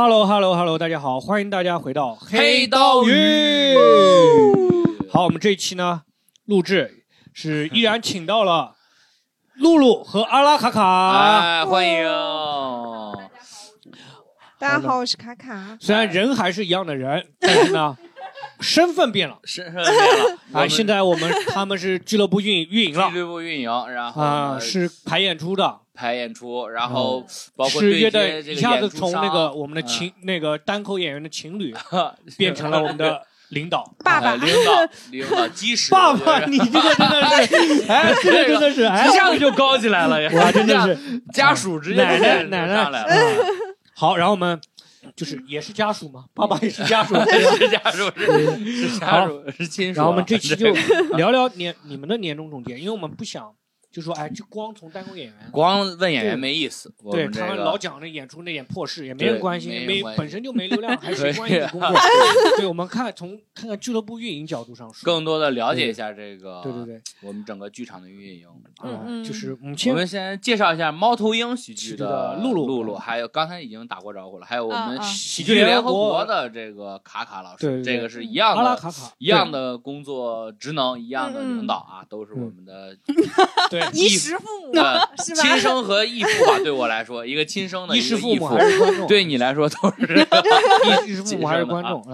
Hello Hello Hello，大家好，欢迎大家回到黑刀鱼。好，我们这一期呢录制是依然请到了露露和阿拉卡卡。哎，欢迎！大家好，我是卡卡。虽然人还是一样的人，但是呢，身份变了。身份变了。啊，现在我们他们是俱乐部运运营了。俱乐部运营，然后啊是排演出的。排演出，然后包括是乐队一下子从那个我们的情那个单口演员的情侣，变成了我们的 领导爸爸，领导领导基石爸爸，你这个真的是，哎，这个真的是，一下子就高起来了呀！哇，真的是家属直接奶奶奶奶上来了。好，然后我们就是也是家属嘛，爸爸也是家属，是家属是 是家属是亲属。然后我们这期就聊聊年你们的年终总结，因为我们不想。就说哎，就光从单口演员，光问演员没意思。对他们老讲那演出那点破事，也没人关心，没本身就没流量，还谁 关心你工作？对，我们看从看看俱乐部运营角度上说，更多的了解一下这个。对对对，我们整个剧场的运营。嗯嗯，就是我们我们先介绍一下猫头鹰喜剧的露露露露，还有刚才已经打过招呼了，还有我们喜剧联合国的这个卡卡老师，这个是一样的，卡卡一样的工作职能，一样的领导啊，都是我们的对 衣食父。是吧？亲生和义父吧，对我来说，一个亲生的，衣食父母还是观众？对你来说都是 衣食父母还是观众？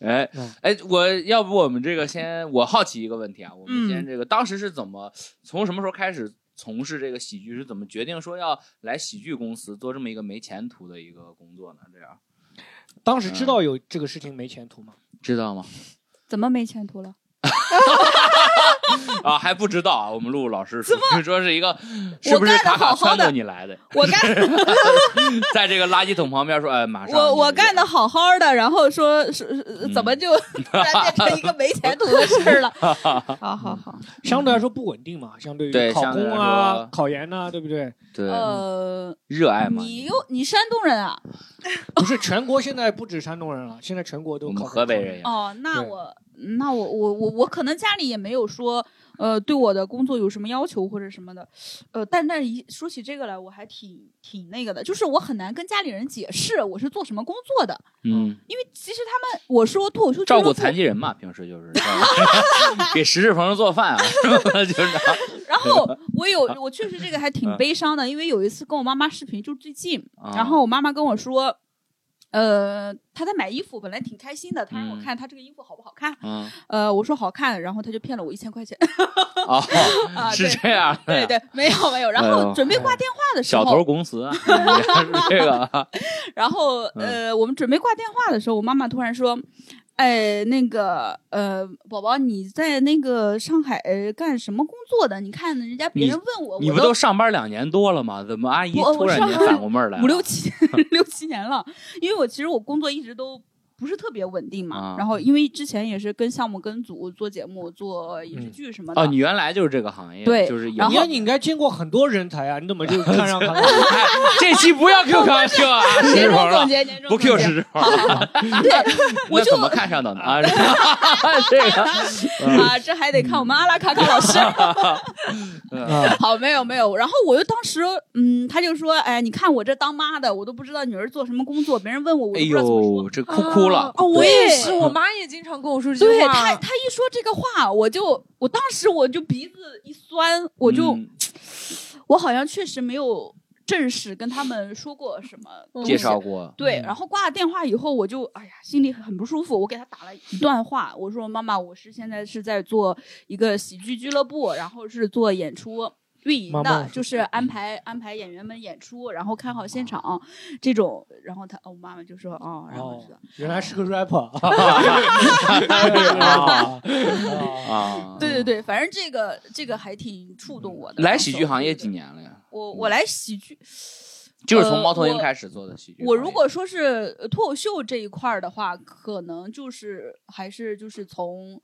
哎哎，我要不我们这个先，我好奇一个问题啊，我们先这个当时是怎么从什么时候开始从事这个喜剧？是怎么决定说要来喜剧公司做这么一个没前途的一个工作呢？这样，当时知道有这个事情没前途吗？知道吗？怎么没前途了？啊，还不知道啊！我们露露老师说 说是一个，是不是卡卡撺掇你来的？我干，在这个垃圾桶旁边说，哎，马上我我干的好好的，然后说是怎么就突然变成一个没前途的事了？好好好，相对来说不稳定嘛，相对于考公啊、考研呐，对不对？对，呃，热爱嘛。你又你山东人啊？不是，全国现在不止山东人了，现在全国都考河北人。哦，那我。那我我我我可能家里也没有说，呃，对我的工作有什么要求或者什么的，呃，但但一说起这个来，我还挺挺那个的，就是我很难跟家里人解释我是做什么工作的，嗯，因为其实他们我说脱口秀照顾残疾人嘛，平时就是 给石志鹏做饭啊，就是。然后我有我确实这个还挺悲伤的，因为有一次跟我妈妈视频，就最近，然后我妈妈跟我说。呃，他在买衣服，本来挺开心的。他让我看他这个衣服好不好看。嗯。呃，我说好看，然后他就骗了我一千块钱。哦，是这样。对对，没有没有。然后准备挂电话的时候，小偷公司 是这个。然后呃，我们准备挂电话的时候，我妈妈突然说。哎，那个，呃，宝宝，你在那个上海干什么工作的？你看人家别人问我，你不都上班两年多了吗？怎么阿姨突然间反过味儿来？五六七 六七年了，因为我其实我工作一直都。不是特别稳定嘛，然后因为之前也是跟项目跟组做节目做影视剧什么的。哦，你原来就是这个行业，对，就是。然后你应该见过很多人才啊，你怎么就 看上他了？这期不要 Q 开玩笑啊！年终总结，年终不 Q 是。对，我就怎么看上的呢？啊，这个啊，这还得看我们阿拉卡卡老师。好，没有没有，然后我就当时，嗯，他就说，哎，你看我这当妈的，我都不知道女儿做什么工作，别人问我，我都不知道怎么说。这哦，我也是，我妈也经常跟我说这句话。对她，她一说这个话，我就，我当时我就鼻子一酸，我就，我好像确实没有正式跟他们说过什么介绍过。对，然后挂了电话以后，我就，哎呀，心里很不舒服。我给他打了一段话，我说：“妈妈，我是现在是在做一个喜剧俱乐部，然后是做演出。”运营的就是安排安排演员们演出，然后看好现场这种，然后他我妈妈就说哦，然后原来是个 rapper，啊，对对对，反正这个这个还挺触动我的。来喜剧行业几年了呀？我我来喜剧，就是从猫头鹰开始做的喜剧。我如果说是脱口秀这一块儿的话，可能就是还是就是从。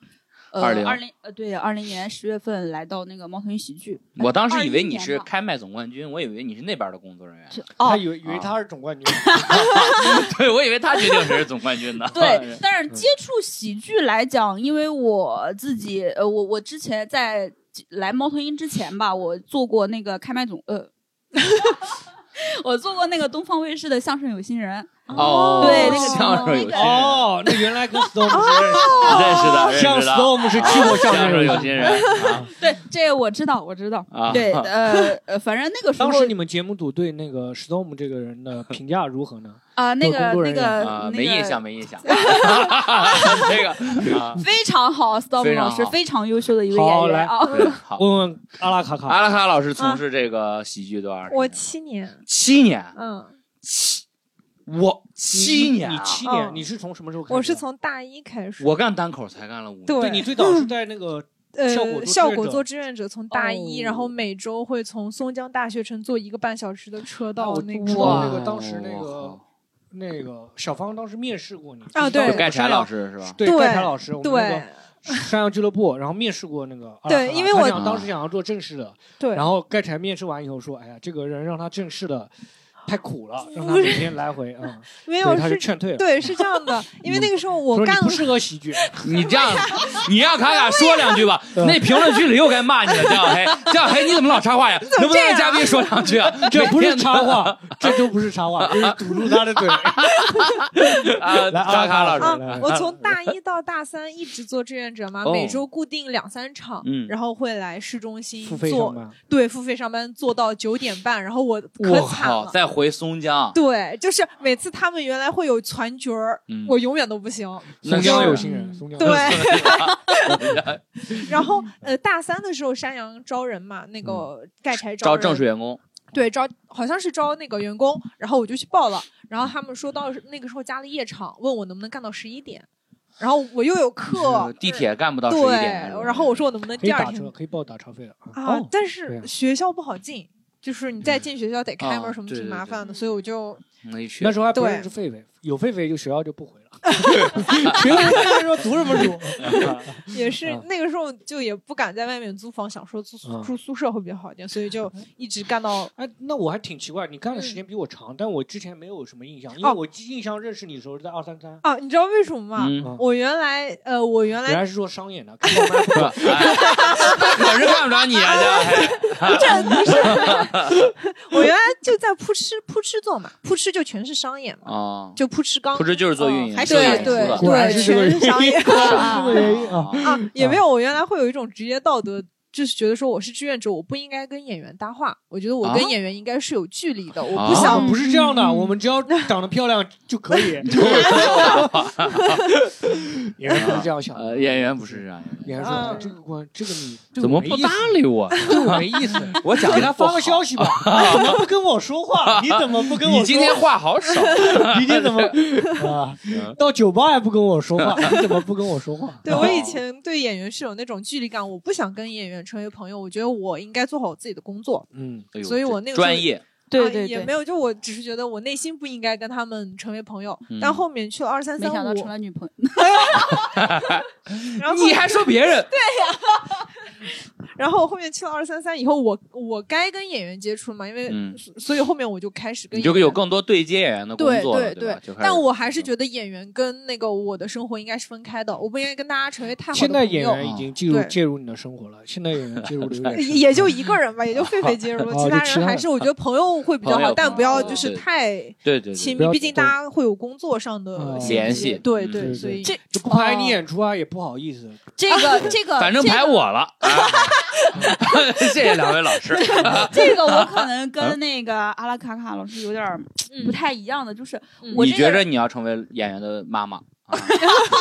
二零二零呃，对，二零年十月份来到那个猫头鹰喜剧。我当时以为你是开麦总冠军，我以为你是那边的工作人员。他以为以为他是总冠军。对，我以为他决定谁是总冠军呢。对，但是接触喜剧来讲，因为我自己呃，我我之前在来猫头鹰之前吧，我做过那个开麦总呃。我做过那个东方卫视的相声有新人，哦，对那个相声有新人，哦，那原来跟 Storm 是 认认识识的，的，像 Storm 是去过相相声声有有新人。啊 对，这个我知道，我知道。啊，对，呃呃，反正那个时候当时你们节目组对那个 Storm 这个人的评价如何呢？啊，那个那个啊，那个没印象，没印象。这个 啊，非常好，Storm 非常好老师非常优秀的一位演员好。问问阿拉卡卡，阿拉卡老师从事这个喜剧多少年？我七年，七年，嗯，七，我七年你啊，七年，嗯你是从什么时候开始？我是从大一开始，我干单口才干了五年。对对你最早是在那个呃，效果做志愿者从大一，哦然后每周会从松江大学城坐一个半小时的车到那个那个当时那个哇那个小芳当时面试过你啊对盖柴老，师是吧？对对盖柴老师，我们那对个山羊俱乐部，然后面试过那个对因为我他想当时想要做正式的，对，然后盖柴面试完以后说，哎呀，这个人让他正式的太苦了，让他每天来回啊，没有他是是，劝退了，对是这样的，因为那个时候我干了不适合喜剧，你这样，你让卡卡说两句吧。那评论区里又该骂你了，江小黑，江小黑你怎么老插话呀？能不能让嘉宾说两句啊？这不是插话，这都不是插话，这是堵住他的嘴。啊，来卡卡老师，啊，我从大一到大三一直做志愿者嘛，哦每周固定两三场，嗯然后会来市中心做，对，付费上班做到九点半，然后我可我惨靠，了。再回松江，对，就是每次他们原来会有团局儿，嗯。我永远都不行。松江有心人，松江。对。嗯 然后呃，大三的时候山羊招人嘛，那个盖柴招人。正式员工，对招好像是招那个员工，然后我就去报了，然后他们说到那个时候加了夜场，问我能不能干到十一点，然后我又有课，地铁干不到十一对点，，然后我说我能不能第二天。打车，可以报打车费的啊。但是学校不好进。就是你再进学校得开哦门什么挺麻烦的，所以我就没去那。时候还不对认识狒狒，有狒狒就学校就不回了。学校那时候读什么书？也是啊那个时候就也不敢在外面租房，想说住啊住宿舍会比较好一点，所以就一直干到哎，那我还挺奇怪，你干的时间比我长，但我之前没有什么印象，因为哦我印象认识你的时候是在二三三。啊，你知道为什么吗？我原来呃，我原来原来是做商演的。我是看不着你啊，这不是。我原来就在扑哧扑哧做嘛，扑哧就全是商演嘛，啊，就扑哧刚扑哧就是做运营，还是对对的果然对，是这个全是商演 这个原因啊。啊，也没有。我原来会有一种职业道德，就是觉得说我是志愿者，我不应该跟演员搭话。我觉得我跟啊演员应该是有距离的，我啊不想不是这样的，嗯我们只要长得漂亮就可以。演员不是这样想的，呃，演员不是这样，演员说这个关这个你怎么不搭理我？对我没意思。我讲给他发个消息吧，你怎么不跟我说话？你怎么不跟我说？你今天话好少，你今天怎么啊？到酒吧还不跟我说话？你怎么不跟我说话？对我以前对演员是有那种距离感，我不想跟演员成为朋友，我觉得我应该做好我自己的工作。嗯，哎所以我那个时候专业，啊对对对也没，有，就我只是觉得我内心不应该跟他们成为朋友。嗯但后面去了二三三没想到成，了女朋友。然后你还说别人？然后后面去了二三三以后，我我该跟演员接触嘛，因为、嗯所以后面我就开始跟你就有演员更多对接演员的工对作对，对吧？就开始但我还是觉得演员跟那个我的生活应该是分开的，我不应该跟大家成为太好的现在。演员已经进入对介入你的生活了，现在演员介入的 也也就一个人吧，也就 狒狒介入了，其他人还是我觉得朋友会比较好，但不要就是太对对对，亲密，毕竟大家会有工作上的联系对嗯对对所以这就不排你演出啊，也不好意思。这个这个，反正这个排我了，啊 谢谢两位老师。这个我可能跟那个阿拉卡卡老师有点不太一样的，就是我这个人觉着你要成为演员的妈妈，啊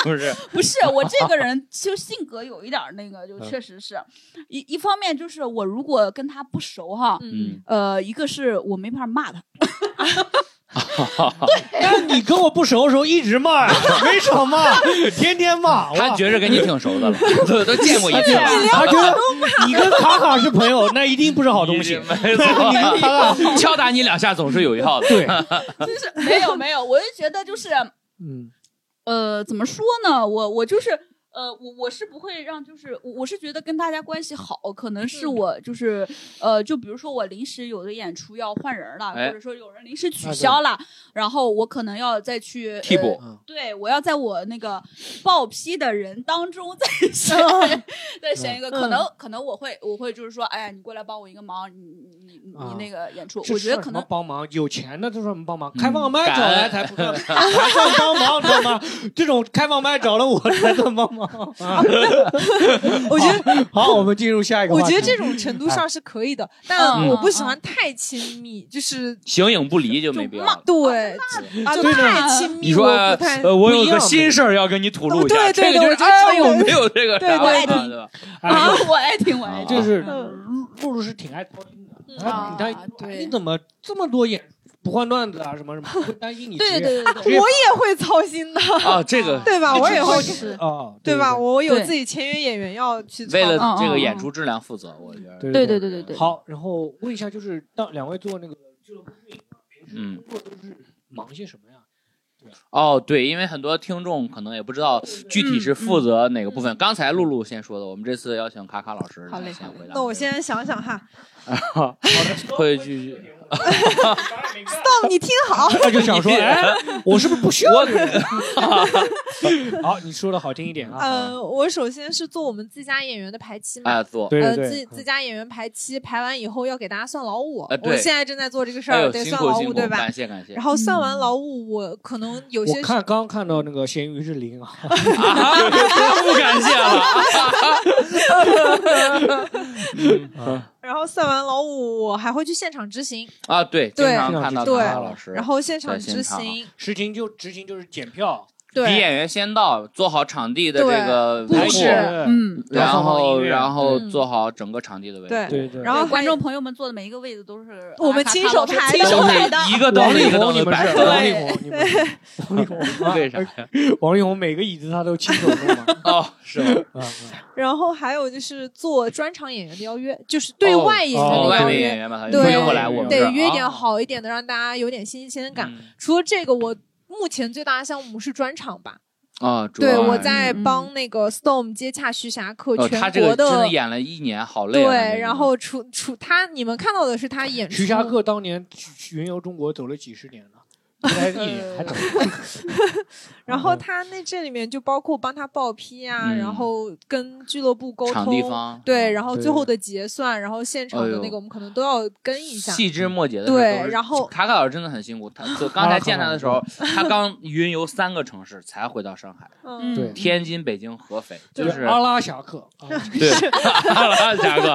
不是？不是我这个人就性格有一点那个，就确实是。一一方面就是我如果跟他不熟哈，嗯，呃，一个是我没法骂他，但你跟我不熟的时候一直骂，没少骂，天天骂。他觉着跟你挺熟的了，都都见过一次了。他觉得你跟卡卡是朋友，那一定不是好东西。没错，敲打你两下总是有一号的。对，就是没有没有，我就觉得就是嗯，呃，怎么说呢？我我就是呃，我我是不会让，就是我我是觉得跟大家关系好，可能是嗯我就是呃，就比如说我临时有的演出要换人了，哎或者说有人临时取消了，然后我可能要再去替补呃对，我要在我那个报批的人当中 再选再选一个，可能可能我会我会就是说，哎呀，你过来帮我一个忙，你你你那个演出，我觉得可能帮忙，有钱的这算帮忙，嗯开放麦找来才不算，才算帮忙，知道吗？这种开放麦找了我 才算帮忙啊！我觉得，好，我们进入下一个。我觉得这种程度上是可以的，但嗯我不喜欢太亲密，就是形影不离就没必要。对啊，就太亲密，你说我不太呃，我有一个心事儿要跟你吐露一下，对对这个就是对我觉得哎，这个我没有这个啥，对对啊对对吧？哎啊，我爱听，我爱听。就是嗯露露是挺爱操心的，啊你怎么这么多演不换段子啊什么什么，会担心你对对对对我也会操心的，啊，这个对吧？我也会，是啊，对吧？我有自己签约演员要去为了这个演出质量负责，我觉得。对对对对对对。好，然后问一下，就是当两位做那个俱乐部运营啊，平时嗯工作都是忙些什么呀？哦，对，因为很多听众可能也不知道具体是负责哪个部分。刚才露露先说的，我们这次邀请卡卡老师好嘞先回答。那我先想想哈 好的会去。Tom，你听好，他就想说，哎，我是不是不需要？好，你说的好听一点啊。呃，我首先是做我们自家演员的排期嘛。哎做，呃，对对自自家演员排期排完以后要给大家算劳务，呃对我现在正在做这个事儿，得算劳务，对吧感？谢感谢然。后算完嗯劳务，我可能有我些看刚看到那个咸鱼是零啊，啊，不感谢了。然后赛完老五，我还会去现场执行，啊，对，经对常看到对卡卡老师，然后现场执行执行，就执行就是检票，比对演员先到，做好场地的这对个布置嗯，然后然后嗯做好整个场地的维护。对对对。然后观众朋友们坐的每一个位置都是我们亲手排的亲手都排的。是一个凳王力子一个凳宏，你们是。王力宏，你们是王力宏啊为啥？王力宏每个椅子他都亲手弄嘛。哦，是吗？然后还有就是做专场演员的邀约，就是对哦外演员的邀约，对约过来，我们得约点啊好一点的，让大家有点新鲜感。嗯除了这个，我目前最大的项目是专场吧。啊，主对，我在帮那个 Storm 接洽徐霞客哦，他全国这个真的演了一年，好累啊。对，然后除除他，你们看到的是他演出。徐霞客当年云游中国走了几十年了，才一年还走。然后他那这里面就包括帮他报批啊，嗯然后跟俱乐部沟通，场地方对，嗯然后最后的结算，然后现场的那个我们可能都要跟一下。细枝末节的事对都是然后卡卡老师真的很辛苦。他就 刚才见他的时候，他刚云游三个城市才回到上海，嗯，对天津、北京、合肥，就就是阿拉侠客。啊对阿拉侠客，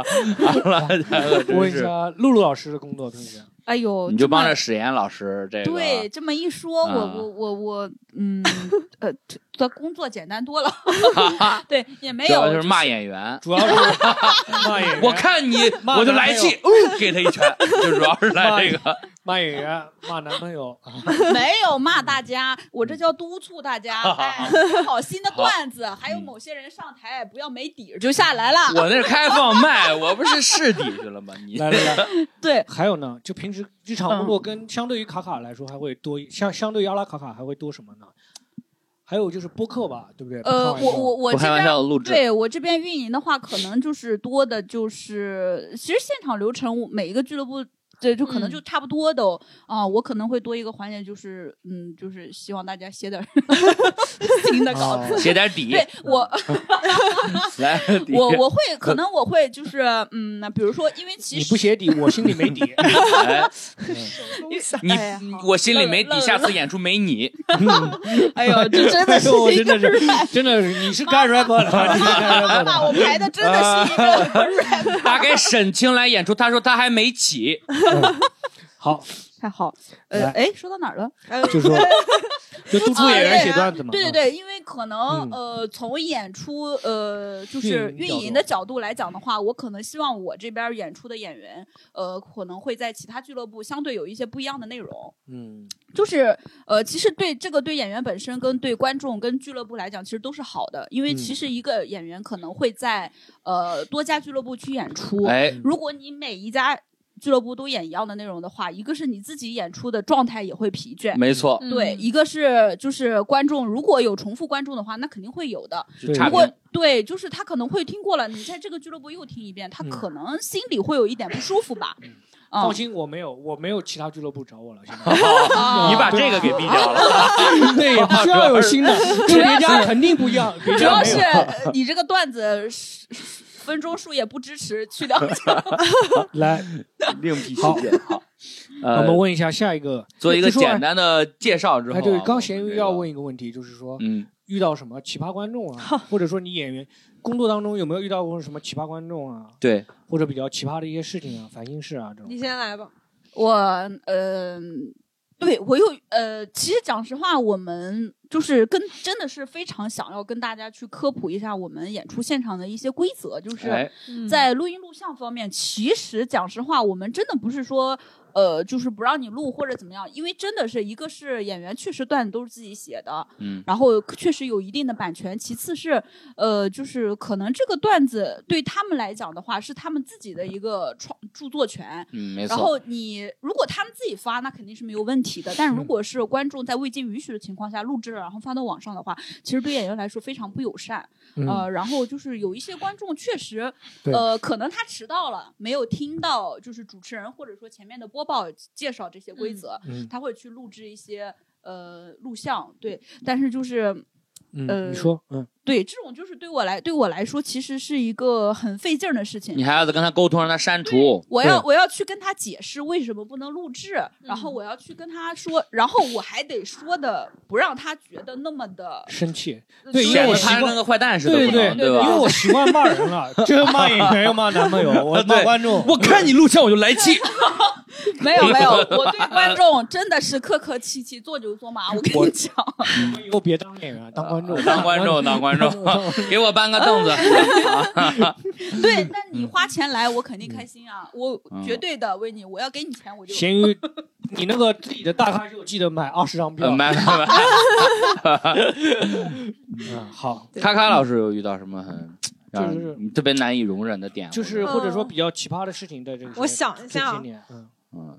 阿拉贾克我问真是，一下，露露老师的工作平时哎呦，你就帮着史岩老师这个对，这么一说，我啊我我我，嗯，呃，的工作简单多了。对，也没有，主要就是骂演员。主要是骂演员，我看你，我就来气，哦，给他一拳，就主要是来这个。骂演员，骂男朋友。啊 没有骂大家，我这叫督促大家，哎，好新的段子，还有某些人上台不要没底儿就下来了。我那是开放麦，我不是试底去了吗？你来来来，对，还有呢，就平时日常工作跟相对于卡卡来说还会多一，相相对于阿拉卡卡还会多什么呢？还有就是播客吧，对不对？呃，我我我这边对我这边运营的话，可能就是多的就是，其实现场流程每一个俱乐部。对，就可能嗯就差不多都啊、我可能会多一个环节，就是嗯，就是希望大家写点儿 新的稿子。哦写点底，对 我，来底。我我会可能我会就是嗯，比如说，因为其实你不写底，我心里没底。哎你我心里没底，下次演出没你。哎呦，这真的是我一个真的是，真的是，你是干 rap 的，你是干 rap 把我。排的真的是一个 rap，大概沈清来演出，他说他还没起，好，太好。呃来，哎，说到哪儿了？就说 就督促演员写段子嘛。啊对对对，因为可能嗯呃，从演出呃，就是运运营营的角度来讲的话，我可能希望我这边演出的演员呃，可能会在其他俱乐部相对有一些不一样的内容。嗯，就是呃，其实对这个对演员本身跟对观众跟俱乐部来讲，其实都是好的，因为嗯其实一个演员可能会在呃多家俱乐部去演出，哎，如果你每一家俱乐部都演一样的内容的话，一个是你自己演出的状态也会疲倦。没错，对，嗯一个是就是观众，如果有重复观众的话，那肯定会有的。就差如果。对，就是他可能会听过了，你在这个俱乐部又听一遍，他嗯可能心里会有一点不舒服吧。嗯放心，我没有，我没有其他俱乐部找我了。现在啊 你把这个给毙掉了，对，也不需要有新的，跟别家肯定不一样，别主要是你这个段子是分钟数也不支持去掉。来，另辟蹊好径。好，呃，我们问一下下一个，做一个简单的介绍之后啊，哎，对，刚我咸鱼要问一个问题，就是说嗯，遇到什么奇葩观众啊，或者说你演员工作当中有没有遇到过什么奇葩观众啊，对，或者比较奇葩的一些事情啊、烦心事啊这种你。先来吧。我呃，对我又呃，其实讲实话，我们就是跟真的是非常想要跟大家去科普一下我们演出现场的一些规则，就是在录音录像方面，其实讲实话，我们真的不是说。呃，就是不让你录或者怎么样，因为真的是一个是演员确实段子都是自己写的，嗯，然后确实有一定的版权。其次是，呃，就是可能这个段子对他们来讲的话，是他们自己的一个创著作权，嗯，没错。然后你如果他们自己发，那肯定是没有问题的。但如果是观众在未经允许的情况下录制了，然后发到网上的话，其实对演员来说非常不友善。嗯呃，然后就是有一些观众确实，呃，可能他迟到了，没有听到就是主持人或者说前面的播报介绍这些规则，嗯他会去录制一些呃录像，对。但是就是嗯，呃你说，嗯，对这种就是对我来对我来说，其实是一个很费劲儿的事情。你还要跟他沟通，让他删除。我要我要去跟他解释为什么不能录制，然嗯后我要去跟他说，然后我还得说的不让他觉得那么的生气，对因为我他跟个坏蛋似的，对对对吧？因为我习惯骂人了，就是骂演员又骂男朋友，我骂观众，我看你录像我就来气。没有没有，我对观众真的是客客气气，做牛做马。我跟你讲，以后别当演员，当观众，当观众，当观众，给我搬个凳子。对，但你花钱来，我肯定开心啊，我嗯绝对的为你，我要给你钱，我就。咸鱼，你那个自己的大咖秀记得买二十张票。呃，买买买。嗯，好，咔咔老师有遇到什么很让就是你特别难以容忍的点？就是或者或者说比较奇葩的事情在这个，我想一下。啊这些年，嗯。嗯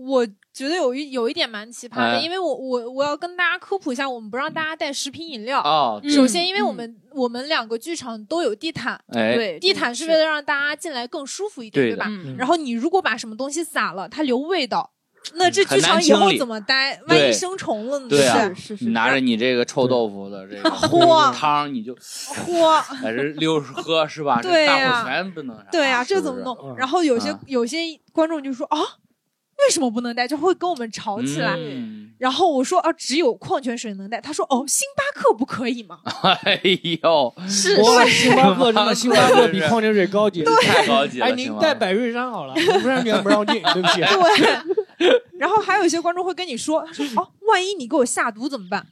我觉得有一有一点蛮奇葩的，哎因为我我我要跟大家科普一下，我们不让大家带食品饮料。哦，首先，因为嗯我们、我们两个剧场都有地毯，哎，对，地毯是为了让大家进来更舒服一点，对对吧？嗯然后你如果把什么东西撒了，它留味道，那这剧场以后怎么待？万一生虫了呢？对啊是是是你拿着你这个臭豆腐的这个 嚯汤，你就 嚯，在这溜着喝是吧？对呀大伙全不能。对呀、这怎么弄？嗯然后有些、啊有些观众就说啊，为什么不能带？就会跟我们吵起来。嗯然后我说啊，只有矿泉水能带。他说哦，星巴克不可以吗？哎呦，是哇，是，星巴克真的，星巴克比矿泉水高级。太高级了。哎，您带百瑞山好了，不然别不让进，对不起。对。然后还有一些观众会跟你说，他说哦，万一你给我下毒怎么办？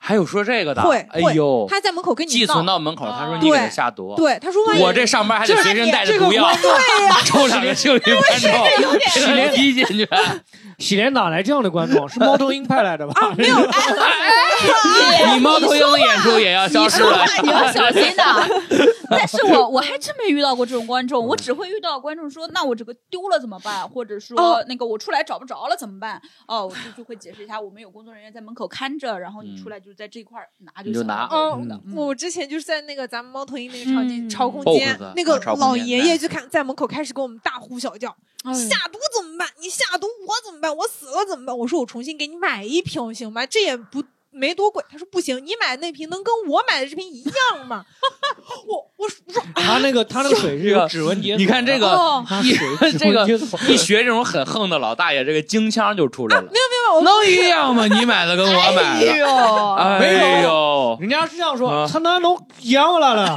还有说这个的？哎呦，他在门口跟你寄存。到门口，他说啊你给他下毒。对，他说万一我这上班还得随身带着毒药，对呀、抽两个幸运观众，有点给他踢进去。洗脸哪来这样的观众？是猫头鹰派来的吧？啊，没有，你猫头鹰的演出也要消失了。你要小心的。但是我我还真没遇到过这种观众，我只会遇到观众说，那我这个丢了怎么办？或者说哦那个我出来找不着了怎么办？哦，我就 就会解释一下，我们有工作人员在门口看着，然后你出来就在这一块儿拿就行了。你就拿嗯嗯，我之前就是在那个咱们猫头鹰那个场景嗯超空间，那个老爷爷哎就看在门口开始跟我们大呼小叫，哎下毒怎么办？你下毒我怎么办？我死了怎么办？我说我重新给你买一瓶行吗？这也不没多贵。他说不行，你买那瓶能跟我买的这瓶一样吗？我我说我说他那个他那个水是有指纹解锁。你看这个哦一水这个一学这种很横的老大爷，这个京腔就出来了。没有，没有能一样吗？你买的跟我买哎的，呦，哎没呦，人家是这样说啊，他那能一样了了，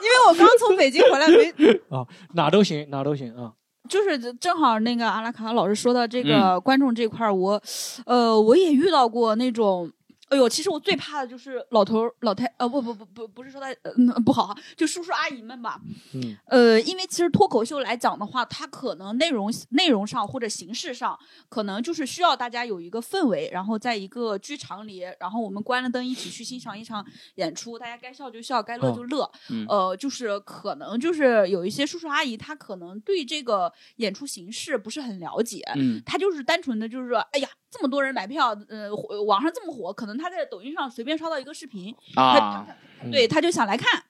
因为我刚从北京回来没啊哪都行，哪都行啊。就是正好那个阿拉卡老师说到这嗯个观众这块儿，我，呃，我也遇到过那种。哎呦，其实我最怕的就是老头儿、老太，呃，不不不不，不是说他，呃嗯，不好，就叔叔阿姨们吧。嗯，呃，因为其实脱口秀来讲的话，它可能内容内容上或者形式上，可能就是需要大家有一个氛围，然后在一个剧场里，然后我们关了灯一起去欣赏一场演出，大家该笑就笑，该乐就乐。嗯呃，就是可能就是有一些叔叔阿姨，他可能对这个演出形式不是很了解，嗯他就是单纯的就是说，哎呀，这么多人买票，呃，网上这么火，可能他在抖音上随便刷到一个视频，啊，他对，他就想来看。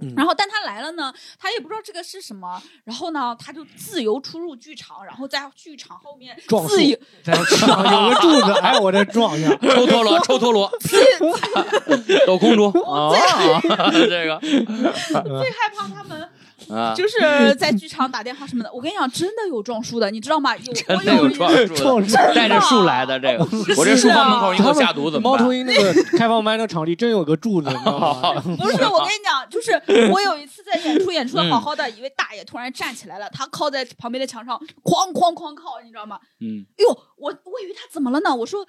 嗯然后，但他来了呢，他也不知道这个是什么，然后呢，他就自由出入剧场，然后在剧场后面撞自由在有个柱子，哎，我这撞一下。抽陀螺，抽陀螺，抖空竹啊，这个最害怕他们啊，就是在剧场打电话什么的。我跟你讲，真的有撞树的，你知道吗？有真的有撞树撞树的，带着树来的这个，我这书房门口一口下毒怎么办？猫头鹰那个开放麦那场地真有个柱子，你知道吗？不是，我跟你讲，就是我有一次在演出，演出的好好的，一位大爷突然站起来了，他靠在旁边的墙上，哐哐哐靠，你知道吗？嗯，哎呦，我我以为他怎么了呢？我说。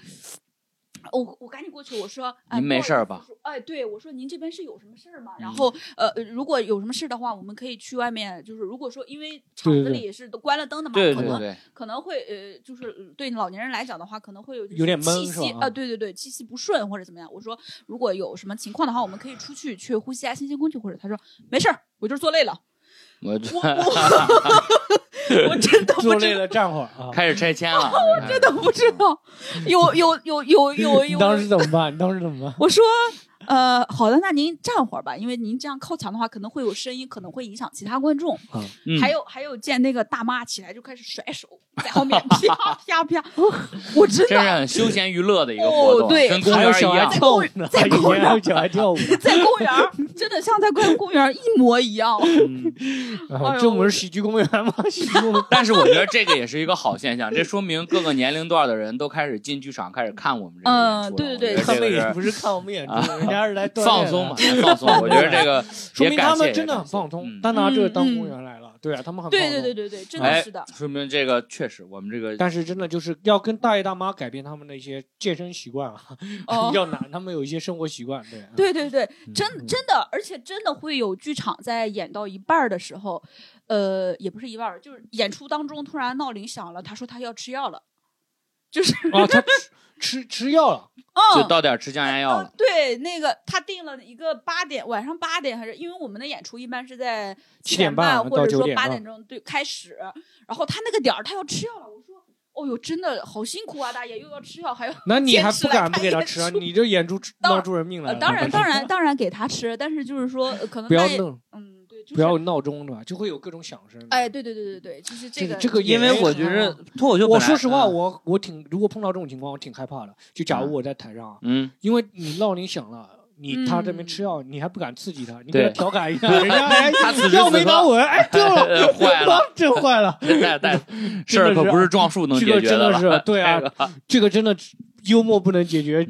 我我赶紧过去，我说，哎，您没事儿吧哎，对，我说您这边是有什么事儿吗？然后呃，如果有什么事的话，我们可以去外面，就是如果说因为厂子里是都关了灯的嘛，可能对对对，可能会呃，就是呃对老年人来讲的话，可能会有就是有点闷气是吧息啊、对对对，气息不顺或者怎么样。我说如果有什么情况的话，我们可以出去去呼吸一下新鲜空气，或者他说没事儿，我就是坐累了，我我 我 我真的不知道，坐累了站会儿啊。开始拆迁了，我真的不知道，有有有有有有，你当时怎么办？你当时怎么办？我说。呃，好的，那您站会儿吧，因为您这样靠墙的话，可能会有声音，可能会影响其他观众。嗯还有还有，见那个大妈起来就开始甩手，在后面啪 啪啪，我真的真是很休闲娱乐的一个活动，哦对跟公园一样。跳舞，在公园跳舞。在公园儿，真的像在公公园一模一样。嗯啊这我们是喜剧公园吗？喜剧公园。但是我觉得这个也是一个好现象，这说明各个年龄段的人都开始进剧场，开始看我们这个演出对对对他们也不是看我们演出，啊人放松嘛，来放松。我觉得这个 说明他们真的很放松嗯，单拿这个当嗯公园来了。对啊，他们很放对松。对对对对，真的哎是的。，说明这个确实我们这个但是真的就是要跟大爷大妈改变他们的一些健身习惯啊，哦比较难。他们有一些生活习惯，对。对对对，真嗯真的，而且真的会有剧场在演到一半的时候，呃，也不是一半儿，就是演出当中突然闹铃响了，他说他要吃药了，就是啊，他吃吃吃药了，就嗯。到点儿吃降压药了。对，那个他定了一个八点，晚上八点还是因为我们的演出一般是在七点点半或者说到9点啊八点钟对开始，然后他那个点儿他要吃药了，我说哦哟，真的好辛苦啊，大爷又要吃药，还要那你还坚持来不敢给他吃啊？你这演出当 闹出人命来了。呃当然当然当然给他吃，但是就是说呃可能他也不要弄，嗯对，就是不要闹钟对吧？就会有各种响声。哎，对对对对对，就是这个这这个因为我觉得脱口秀，我说实话，，我我挺如果碰到这种情况，我挺害怕的。就假如我在台上啊，嗯，因为你闹铃响了。你他这边嗯吃药，你还不敢刺激他，你给他调侃一下，人家哎药没拿稳，哎 掉了，呃坏了，真坏了。这带带事儿可不是撞树能这个真的解决了。是对啊这个真的幽默不能解决，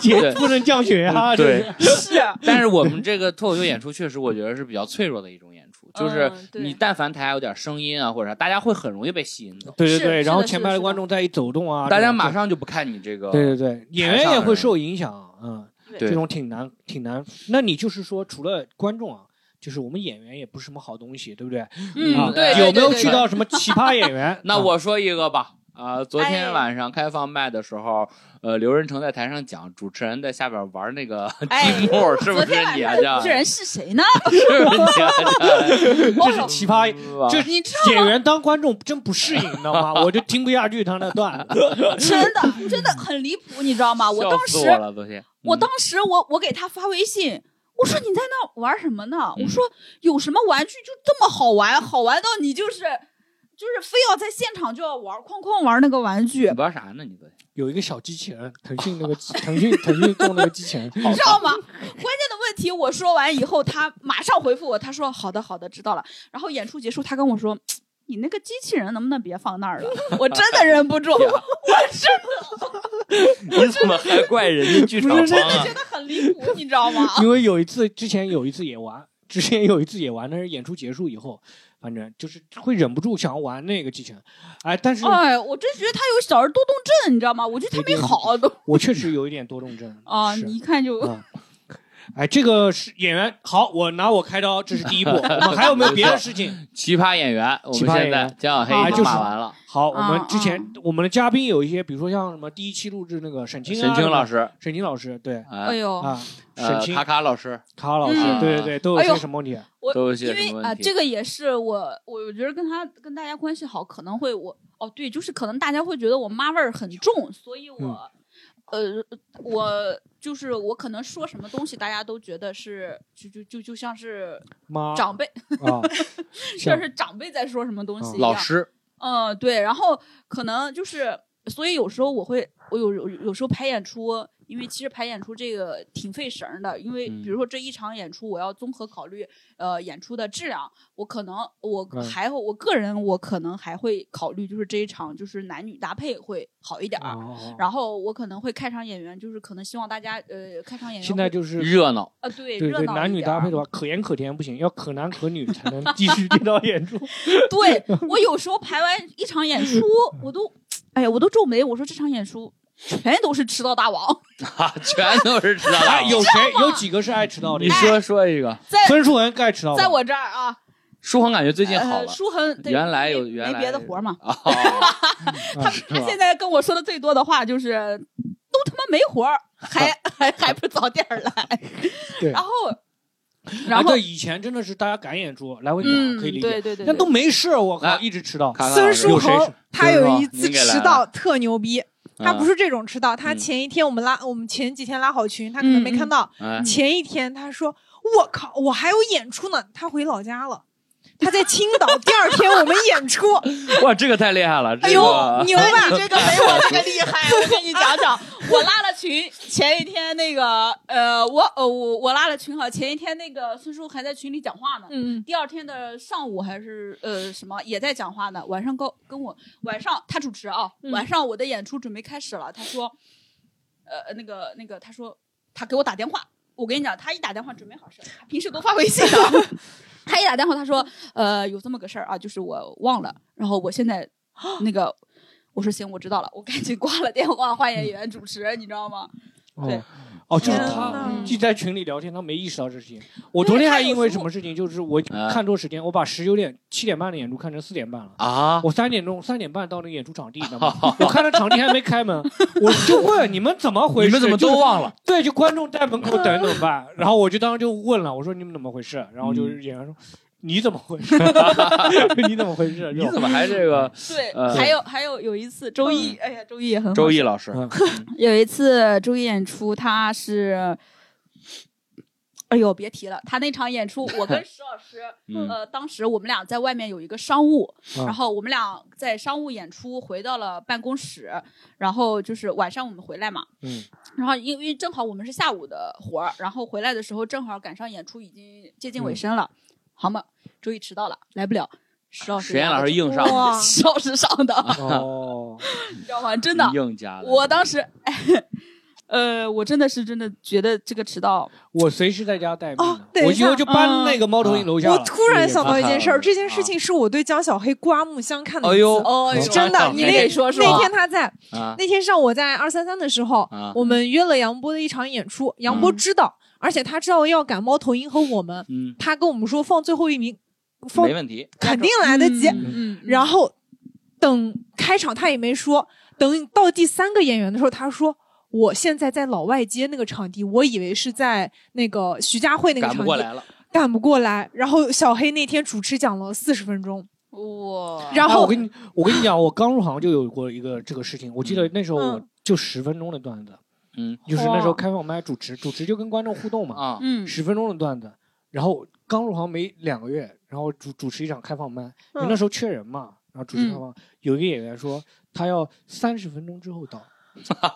解对不能降血压。对这是，是但是我们这个脱口秀演出确实，我觉得是比较脆弱的一种演出，就是你但凡台下有点声音啊或者啥，大家会很容易被吸引走，对对对。然后前排的观众再一走动啊，大家马上就不看你这个。对对对，演员也会受影响，嗯，对这种挺难挺难。那你就是说，除了观众啊，就是我们演员也不是什么好东西，对不对？嗯啊，对，有没有对去到什么奇葩演员？那啊我说一个吧，啊，昨哎天晚上开放麦的时候，呃，刘仁成在台上讲，主持人在下边玩那个哎积木，是不是昨天晚你啊？主持人是谁呢？是不是你啊？这是奇葩。这这你知道演员当观众真不适应，你知道吗？我就听不下去他那段。真的真的很离谱，你知道吗？我当时我了，昨天。嗯我当时我我给他发微信，我说你在那玩什么呢？嗯我说有什么玩具就这么好玩，好玩到你就是就是非要在现场就要玩，哐哐玩那个玩具你，玩啥呢？你昨天有一个小机器人，腾讯那个腾讯腾讯做那个机器人，你知道吗？关键的问题我说完以后，他马上回复我，他说好的好的知道了。然后演出结束，他跟我说。你那个机器人能不能别放那儿了？我真的忍不住，我真的 你怎么还怪人家剧场方啊的觉？得很离谱，你知道吗？因为有一次之前有一次也玩，之前有一次也玩，但是演出结束以后，反正就是会忍不住想要玩那个机器人，哎，但是哎，我真觉得他有小儿多动症，你知道吗？我觉得他没好都我确实有一点多动症啊，你一看就啊。哎，这个是演员，好，我拿我开刀，这是第一步。我们还有没有别的事情？奇葩演员，我们奇葩演现在员江小啊黑已经就是骂完了，好，我们啊之前我们的嘉宾有一些，比如说像什么第一期录制那个沈清啊沈清老，师，沈清老师，对哎哎呦，啊，沈呃，清卡卡老师卡卡老师，嗯对对对，都有些什么问题？我都有些因为啊、什么问题？这个也是我，我我觉得跟他跟大家关系好，可能会我哦对，就是可能大家会觉得我妈味儿很重，所以我、嗯呃，我就是我可能说什么东西，大家都觉得是就就就就像是长辈，啊，像是长辈在说什么东西一样。老师，嗯，对，然后可能就是，所以有时候我会，我有有有时候排演出，因为其实排演出这个挺费神儿的，因为嗯比如说这一场演出，我要综合考虑呃演出的质量，我可能我嗯还会、我个人我可能还会考虑就是这一场就是男女搭配会好一点儿。哦然后我可能会开场演员，就是可能希望大家呃开场演员现在就是热闹，呃对对对热闹男女搭配的话，可盐可甜不行，要可男可女才能继续这场演出。对我有时候排完一场演出，我都，哎呀，我都皱眉。我说这场演出全都是迟到大王，啊，全都是知道的。哎，有谁有几个是爱迟到的你？说说一个，在孙树文爱迟到，在我这儿啊，舒恒感觉最近好呃，了，舒恒原来有没原来没别的活儿嘛。哦，啊是吧？他现在跟我说的最多的话就是，都他妈没活儿，还还还不早点儿来。对。然后，啊然后对，以前真的是大家赶演出来回赶，嗯，可以理解。对对对，那都没事，我靠，来一直迟到。看看孙书恒他有一次迟到特牛逼，他不是，这种迟到，他嗯。前一天我们拉我们前几天拉好群，他可能没看到，哎。前一天他说我靠，我还有演出呢，他回老家了。他在青岛，第二天我们演出，哇，这个太厉害了，这哎呦牛吧？你这个没我这个厉害，我跟你讲讲，我拉了群，前一天那个呃，我呃我我拉了群哈，前一天那个孙叔还在群里讲话呢，嗯，第二天的上午还是呃什么也在讲话呢，晚上跟跟我晚上他主持啊，嗯。晚上我的演出准备开始了，他说，呃那个那个他说他给我打电话，我跟你讲，他一打电话准没好事，他平时都发微信的，他一打电话他说呃有这么个事儿啊，就是我忘了，然后我现在那个。我说行，我知道了，我赶紧挂了电话，换演员主持，你知道吗？对哦，哦，就是他呐既在群里聊天，他没意识到这事情。我昨天还因为什么事情，就是我啊看错时间，我把十九点七点半的演出看成四点半了。啊，我三点钟三点半到那个演出场地，你知道吗？我看到场地还没开门，我就问你们怎么回事？你们怎么都忘了？对，就观众在门口等怎么办？然后我就当时就问了，我说你们怎么回事？然后就是演员说。你怎么回事？你怎么回事？你怎么还这个对，呃还有还有有一次周一，哎呀，周一也很好周易老师？嗯 有一次周一演出，他是，哎呦，别提了，他那场演出，我跟石老师，嗯呃，当时我们俩在外面有一个商务，啊然后我们俩在商务演出，回到了办公室，然后就是晚上我们回来嘛，嗯然后因为因为正好我们是下午的活儿，然后回来的时候正好赶上演出已经接近尾声了，好嘛，周一迟到了，来不了。石老师实验老师硬上哇，石老师上的，哦，你知道吗？真的，硬加的，我当时，哎，呃，我真的是真的觉得这个迟到，我随时在家待命哦，等一我以后就搬那个猫头鹰楼下了。我突然想到一件事儿，啊这件事情是我对江小黑刮目相看的哎呦。哦哟真的，你那你说说那天他在，啊那天上午在二三三的时候，啊。我们约了杨波的一场演出，杨波嗯。知道，而且他知道要赶猫头鹰和我们，嗯，他跟我们说放最后一名，放没问题，肯定来得及。嗯嗯，然后等开场他也没说，等到第三个演员的时候，他说。我现在在老外街那个场地，我以为是在那个徐家汇那个赶场地，赶不过来了。赶不过来。然后小黑那天主持讲了四十分钟，哇，然后哎我跟你我跟你讲，我刚入行就有过一个这个事情。我记得那时候我嗯就十分钟的段子，嗯就是那时候开放麦主持，主持就跟观众互动嘛，啊，嗯十分钟的段子。然后刚入行没两个月，然后主主持一场开放麦，因为嗯那时候缺人嘛，然后主持开放，有一个演员说他要三十分钟之后到。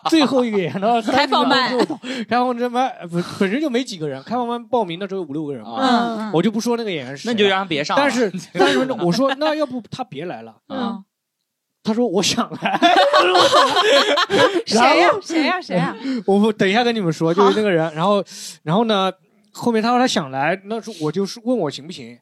最后一个演员到 开放麦之后到，开放这麦呃不本身就没几个人，开放麦报名的时候有五六个人嘛，我就不说那个演员是那就让他别上。但是三十分钟，我说那要不他别来了，嗯，他说我想来，谁呀、谁呀、谁呀、我不等一下跟你们说，就是那个人，然后然后呢，后面他说他想来，那时候我就是问我行不行，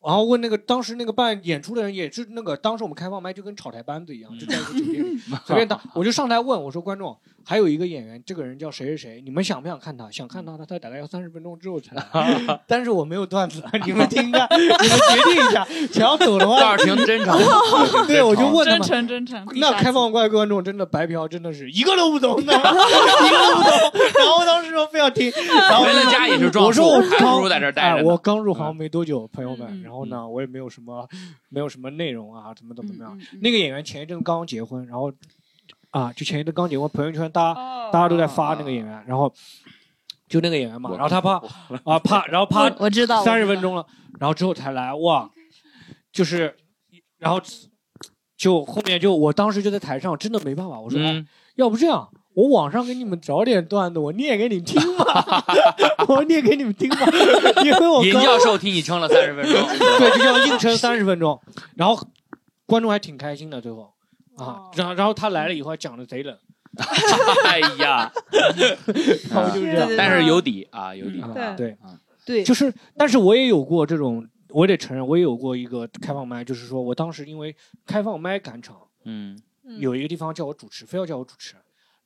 然后问那个当时那个办演出的人，也是那个当时我们开放麦就跟炒台班子一样，就在一个酒店里 随便打，我就上台问我说观众还有一个演员，这个人叫谁谁谁，你们想不想看他？想看他，他他大概要三十分钟之后才来，但是我没有段子，你们听着，你们决定一下，想要走的话倒，是挺真诚。对我就问他真。诚真诚，那开放怪观众真的白嫖，真的是一个都不懂的，一个都不懂。然后当时说非要听，然后回了家也是装我说，我还不如在这待哎，着。我刚入行没多久，朋友们，嗯然后呢，我也没有什么没有什么内容啊，怎么怎么怎么样。那个演员前一阵刚刚结婚，然后啊，就前一阵刚结婚，朋友圈大家哦大家都在发那个演员，然后就那个演员嘛，然后他怕啊怕，然后怕我我知道三十分钟了，然后之后才来，哇，就是，然后就后面就我当时就在台上，真的没办法，我说、哎嗯，要不这样，我网上给你们找点段子，我念给你们听吧，我念给你们听吧，因为我尹刚教授替你撑了三十分钟，对，就这样硬撑三十分钟，然后观众还挺开心的，最后啊哦，然后然后他来了以后还讲的贼冷，哎呀，然后就是这样，但是有底啊，有底啊。对。对，对，就是，但是我也有过这种，我得承认，我也有过一个开放麦，就是说我当时因为开放麦赶场，嗯。嗯。有一个地方叫我主持，非要叫我主持，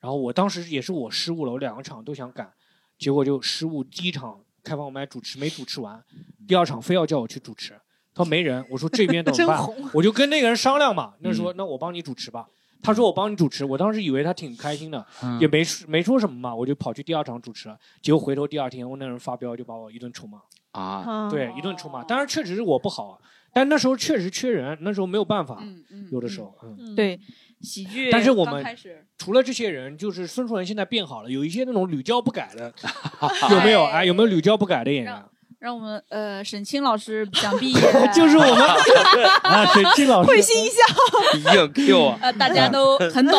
然后我当时也是我失误了，我两个场都想赶，结果就失误，第一场开放麦主持没主持完，第二场非要叫我去主持，他说没人，我说这边 怎么办？我就跟那个人商量嘛，那嗯说那我帮你主持吧。他说我帮你主持，我当时以为他挺开心的，嗯也没说没说什么嘛，我就跑去第二场主持了。结果回头第二天，我那人发飙就把我一顿臭骂，啊，嗯对，一顿臭骂。当然确实是我不好，啊，但那时候确实缺人，那时候没有办法，嗯嗯，有的时候，嗯。嗯，对喜剧，但是我们刚开始除了这些人，就是孙树人现在变好了，有一些那种屡教不改的，有没有？哎，有没有屡教不改的演员？让我们呃沈清老师想必也 就是我们 啊，沈清老师，会心一笑，硬 Q 啊，呃大家都很懂，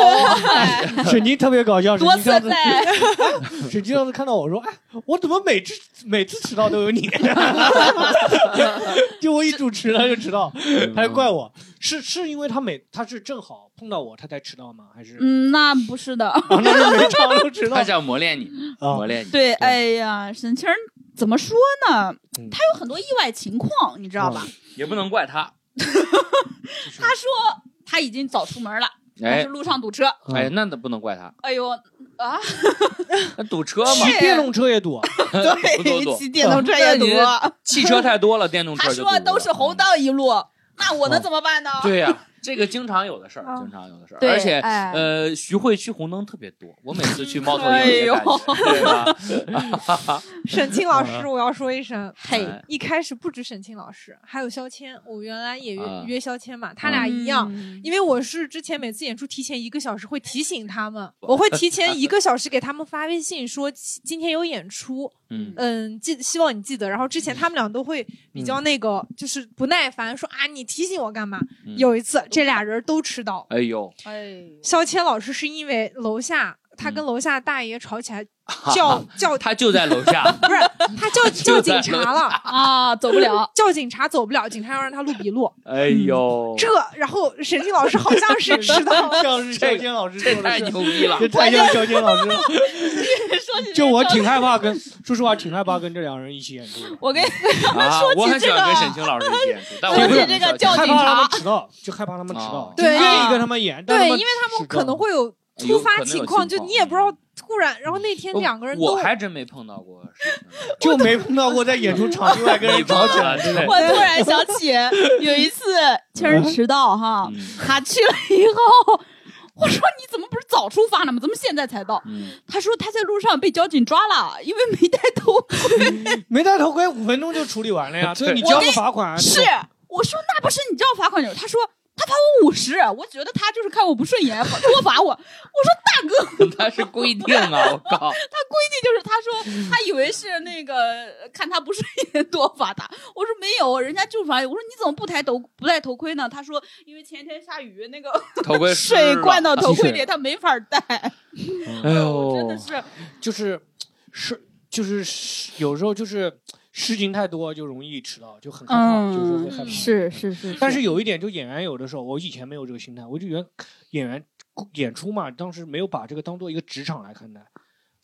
哎沈清特别搞笑。沈多次清上次，在沈清上次看到我说，哎，我怎么每次每次迟到都有你？就我一主持他就迟到，他就怪我，是是因为他每他是正好碰到我他才迟到吗？还是嗯那不是的，啊那是每场都迟到他想磨练你，啊磨？练你。对，哎呀沈清儿怎么说呢？嗯。他有很多意外情况，你知道吧？也不能怪他。他说他已经早出门了，但哎。是路上堵车，哎，那那不能怪他，哎呦啊，堵车嘛，骑电动车也堵啊，不多堵骑电动车也堵。汽车太多了，电动车他说都是红灯一路，那我能怎么办呢？对呀，这个经常有的事儿，啊经常有的事儿，而且哎呃，徐汇区红灯特别多，我每次去猫头鹰哎呦？沈清老师，我要说一声，嘿哎一开始不止沈清老师，还有肖谦，我原来也约、啊约肖谦嘛，他俩一样。嗯因为我是之前每次演出提前一个小时会提醒他们，我会提前一个小时给他们发微信说今天有演出，嗯，嗯，记希望你记得。然后之前他们俩都会比较那个，就是不耐烦，说啊你提醒我干嘛？嗯有一次这俩人都吃到，哎呦，哎，肖谦老师是因为楼下他跟嗯楼下大爷吵起来，叫 叫他就在楼下，不是他叫叫警察了。啊，走不了。叫警察走不了，警察要让他录笔录。哎呦，这，然后沈清老师好像是迟到了，像是肖谦老师这太说的是牛逼了这，太像肖谦老师了。说起就我挺害怕跟，说实话挺害怕跟这两人一起演出的，我跟啊，我很喜欢跟沈清老师一起演出，但我不是这个叫叫害警察怕他们迟到，就害怕他们迟到啊，就对愿意跟他们演，但对，因为他们可能会有突发情况，就你也不知道突然，然后那天两个人都我还真没碰到过 就没碰到过在演出场地外跟人吵起来？我突然想起有一次 确实迟到哈，嗯他去了以后，我说你怎么不是早出发了吗？怎么现在才到？嗯，他说他在路上被交警抓了，因为没戴头盔。没戴头盔，五分钟就处理完了呀。所以你交个罚款是，我说那不是你交罚款有？他说他罚我五十，我觉得他就是看我不顺眼，多罚我。我说大哥，他是规定啊，我靠，他规定就是他说他以为是那个看他不顺眼多罚他。我说没有，人家就罚。我说你怎么不抬头不戴头盔呢？他说因为前天下雨，那个头盔 水灌到头盔里，他没法戴。哎呦，真的是就是是就是有时候就是事情太多就容易迟到，就很害怕，就是说会害怕。嗯是是是，但是有一点，就演员有的时候，我以前没有这个心态，我就觉得演员演出嘛，当时没有把这个当做一个职场来看待，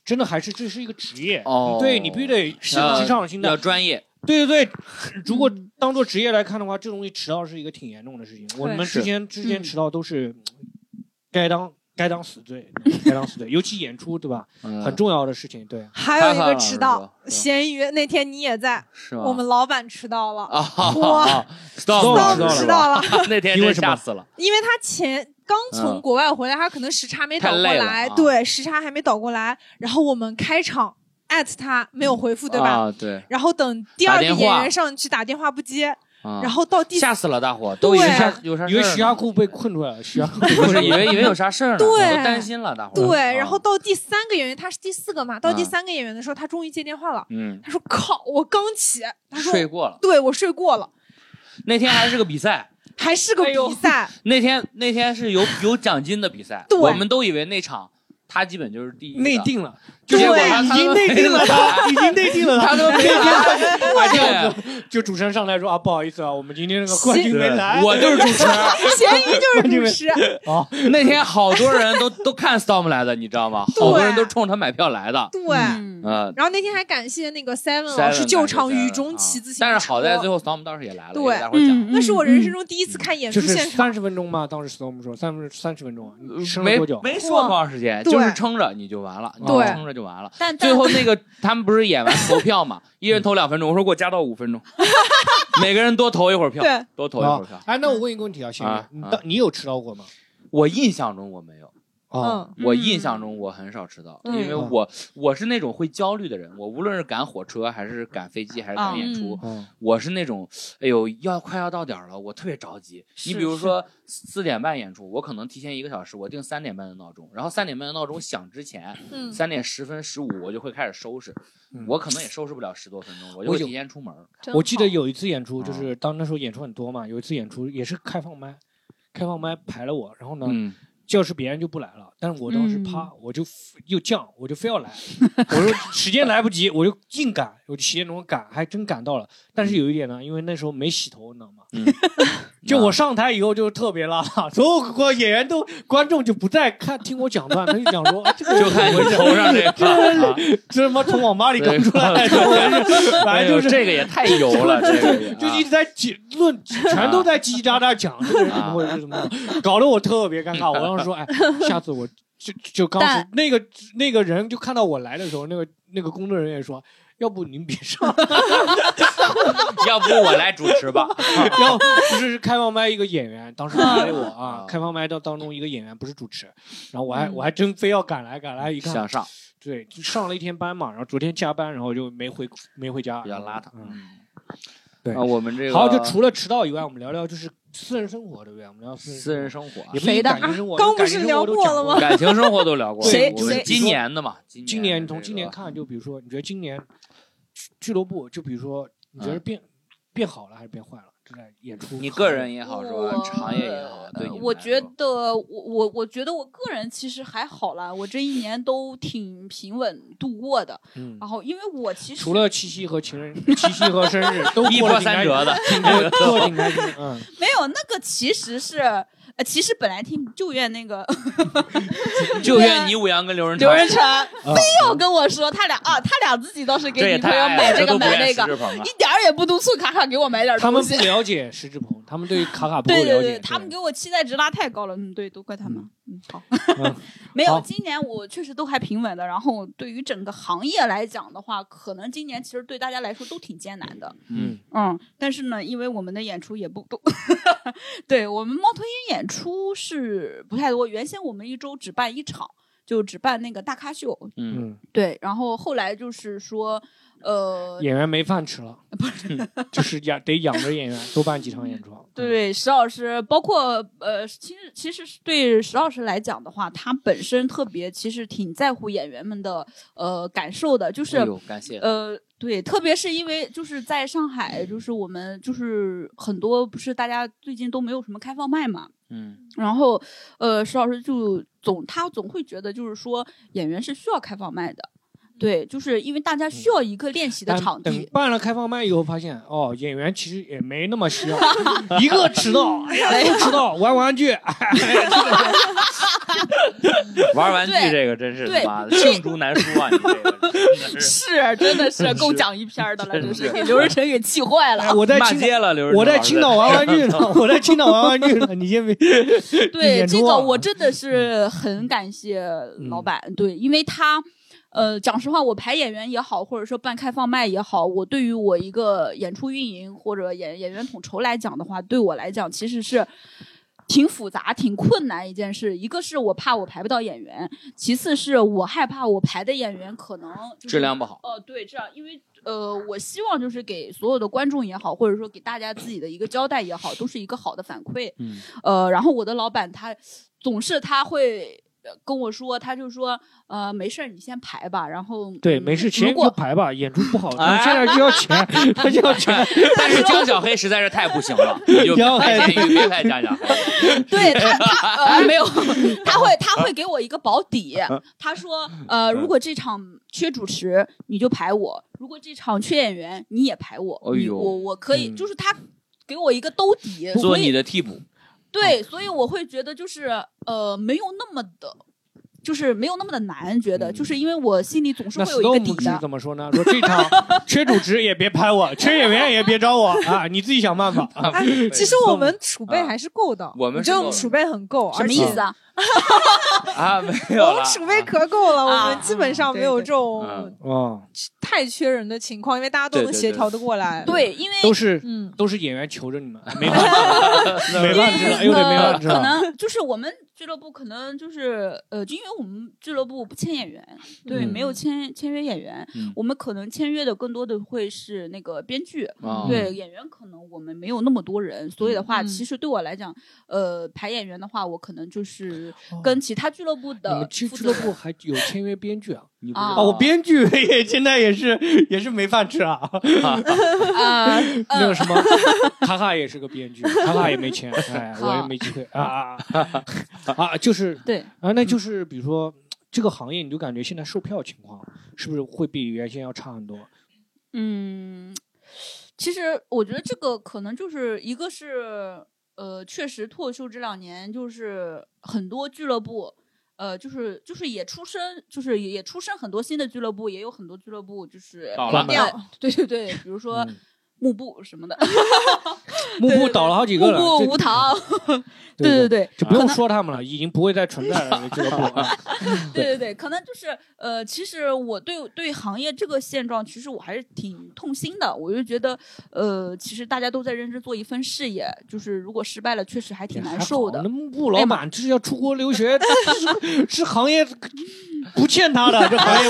真的还是这是一个职业。哦对你必须得是要职场心态要。专业，对对对，如果当做职业来看的话，这东西迟到是一个挺严重的事情。我们之前之前嗯迟到都是该当该当死罪，该当死罪，尤其演出对吧？嗯。很重要的事情，对。还有一个迟到，咸鱼那天你也在，是吗？我们老板迟到了，啊哇，stop 迟到了 那天真因为什么？吓死了，因为他前刚从嗯。国外回来，他可能时差没倒过来，啊。对，时差还没倒过来，然后我们开场艾特他没有回复，对吧？啊，对，然后等第二个演员上去打电话不接，啊。然后到第吓死了大伙，都以为有啥事因为儿徐家库被困出来了，徐家库不是以为以为有啥事儿呢，对。担心了大伙。对，啊。然后到第三个演员，他是第四个嘛，到第嗯三个演员的时候，他终于接电话了。嗯，他说：“靠，我刚起。”他说睡过了：“。对我睡过了，那天还是个比赛，还是个比赛。那天那天是有有奖金的比赛，我们都以为那场他基本就是第一的内定了，对结果他已经内定了，他已经内定了，他都没来，啊，这样子，就主持人上来说啊，不好意思啊，我们今天那个冠军没来，我就是主持人。咸鱼就是主持，哦，那天好多人都都看 Storm 来的，你知道吗？好多人都冲他买票来的。对。嗯嗯，然后那天还感谢那个 Seven 老师救场雨中啊骑自行车，但是好在最后 Storm 当时也来了，对给大伙儿讲。嗯那是我人生中第一次看演出现场，三十分钟吗，当时 Storm 说三分三十分钟撑了没多久？没说多长时间，就是撑着你就完了，对撑着就完了。但最后那个他们不是演完投票嘛，一人投两分钟，我说给我加到五分钟，每个人多投一会儿票，多投一会儿票。啊。哎，那我问一个问题啊，兄弟，你当你有迟到过吗？我印象中我没有，啊，嗯。我印象中我很少迟到，嗯因为我我是那种会焦虑的人，我无论是赶火车还是赶飞机还是赶演出，嗯。我是那种，哎呦，要快要到点儿了，我特别着急。你比如说四点半演出，我可能提前一个小时，我定三点半的闹钟，然后三点半的闹钟响之前，嗯，三点十分十五我就会开始收拾，嗯。我可能也收拾不了十多分钟，我就会提前出门我记得有一次演出，就啊是当那时候演出很多嘛，有一次演出也是开放麦，开放麦排了我，然后呢，嗯，教室别人就不来了，但是我当时嗯怕，我就又犟，我就非要来，我说时间来不及，我就硬赶，我就七点钟赶，还真赶到了。但是有一点呢，因为那时候没洗头，你知道吗？嗯 就我上台以后就特别邋遢，所有个演员都观众就不再看听我讲段，他就讲说，哎这个就看你头上这这他妈从网吧里对赶出来的 反正就是哎呦这个也太油了，这个啊就一直在叽论，全都在叽叽喳喳讲这个人怎么回事，怎么搞得我特别尴尬。我当时说，哎，下次我就就刚那个那个人就看到我来的时候，那个那个工作人员说，要不您别上，要不我来主持吧。要不是开放麦一个演员，当时排了我啊啊，开放麦当当中一个演员不是主持，然后我还嗯我还真非要赶来，赶来一看想，上对，就上了一天班嘛，然后昨天加班，然后就没回没回家，比较邋遢。嗯。对啊，我们这个好，就除了迟到以外，我们聊聊就是私人生活，对不对？我们聊私私人人生活啊也不谁的感情生活，刚不是聊过过了吗感情生活都聊过了，谁我们谁今年的嘛，今今年你从今年看，就比如说，你觉得今年俱俱乐部，就比如说，你觉得嗯变变好了还是变坏了？就在演出，你个人也好是吧？我行业也好，对我觉得我我我觉得我个人其实还好啦，我这一年都挺平稳度过的。嗯，然后因为我其实除了七夕和情人，七夕和生日 都一波过得挺开三折的，挺开心的，嗯，没有那个其实是呃，其实本来听就怨那个 就怨你武阳跟刘仁刘仁成，非要跟我说他俩啊，他俩自己倒是给女朋友买这个买那个，一。点儿也不督促卡卡给我买点东西他们不。了解石志鹏，他们对卡卡不够对对了解，对，他们给我期待值拉太高了，嗯，对，都怪他们。嗯，好嗯，没有，今年我确实都还平稳的。然后对于整个行业来讲的话，可能今年其实对大家来说都挺艰难的。嗯，嗯，但是呢，因为我们的演出也不多，对我们猫头鹰演出是不太多。原先我们一周只办一场，就只办那个大咖秀。嗯，嗯，对，然后后来就是说，呃，演员没饭吃了，不是就是养得养着演员，多办几场演出，对石老师，包括呃，其实其实对石老师来讲的话，他本身特别其实挺在乎演员们的呃感受的，就是、哎，感谢，呃，对，特别是因为就是在上海，就是我们就是很多不是大家最近都没有什么开放麦嘛，嗯。然后呃，石老师就总他总会觉得就是说演员是需要开放麦的，对，就是因为大家需要一个练习的场地。办了开放麦以后，发现哦，演员其实也没那么需要，一个迟到，哎呀，都迟到，玩玩具，玩玩具对这个真是他妈的罄竹难书啊！你这个真的是 是，真的是够讲一篇的了，真是给刘仁成给气坏了。哎我在青岛，骂街了，刘仁成我在青岛玩玩具呢，我在青岛玩玩具呢，你先别。对这个，我真的是很感谢老板，对，因为他。呃，讲实话，我排演员也好，或者说办开放麦也好，我对于我一个演出运营或者演演员统筹来讲的话，对我来讲其实是挺复杂、挺困难一件事。一个是我怕我排不到演员，其次是我害怕我排的演员可能、就是、质量不好。呃，对，这样，因为呃，我希望就是给所有的观众也好，或者说给大家自己的一个交代也好，都是一个好的反馈。嗯，呃，然后我的老板他总是他会。跟我说，他就说，呃，没事儿，你先排吧。然后对，嗯没事，钱就排吧，演出不好，哎他现在就要钱，他就要钱。但是江小黑实在是太不行了，你就别江拍黑田玉，别拍江小黑。对他他呃没有，他会他会给我一个保底。他说，呃，如果这场缺主持，你就排我；如果这场缺演员，你也排我。哎呦你我我可以，嗯就是他给我一个兜底，做你所以的替补，对，所以我会觉得就是呃，没有那么的。就是没有那么的难，觉得、嗯就是因为我心里总是会有一个底的。怎么说呢？说这场 缺主持也别拍我，缺演员也别找我啊，你自己想办法。啊 哎，其实我们储备还是够的，我们是够的这种储备很够，什么意思啊？啊，没有我们储备可够了，啊我们基本上没有这种嗯。哦，太缺人的情况，因为大家都对对对。能协调的过来。，对，因为都是嗯，都是演员求着你们，没饭吃了，没饭吃了，又得没呃饭吃了。可能就是我们俱乐部可能就是呃，就因为我们俱乐部不签演员，对，嗯。没有签签约演员，嗯。我们可能签约的更多的会是那个编剧。啊。对演员，可能我们没有那么多人，所以的话，嗯。其实对我来讲，呃，排演员的话，我可能就是哦跟其他俱乐部你的们俱乐部还有签约编剧啊？啊你不知道哦，我编剧也现在也是也是没饭吃啊。啊，那个呃什么，卡卡也是个编剧，卡卡也没钱，哎，我也没机会啊啊啊啊！就是对，啊，那就是比如说这个行业，你就感觉现在售票情况是不是会比原先要差很多？嗯，其实我觉得这个可能就是一个是呃，确实脱口秀这两年就是很多俱乐部。呃，就是就是也出生，就是也也出生很多新的俱乐部，也有很多俱乐部就是倒了。呃 对对对，比如说嗯。幕布什么的，幕布倒了好几个幕了，幕布无糖，对对对对，就不用说他们了，已经不会再存在了。这个部啊，对。对对，可能就是呃，其实我对对行业这个现状，其实我还是挺痛心的。我就觉得，呃，其实大家都在认真做一份事业，就是如果失败了，确实还挺难受的。幕布老板这是要出国留学，是是行业不欠他的，这行业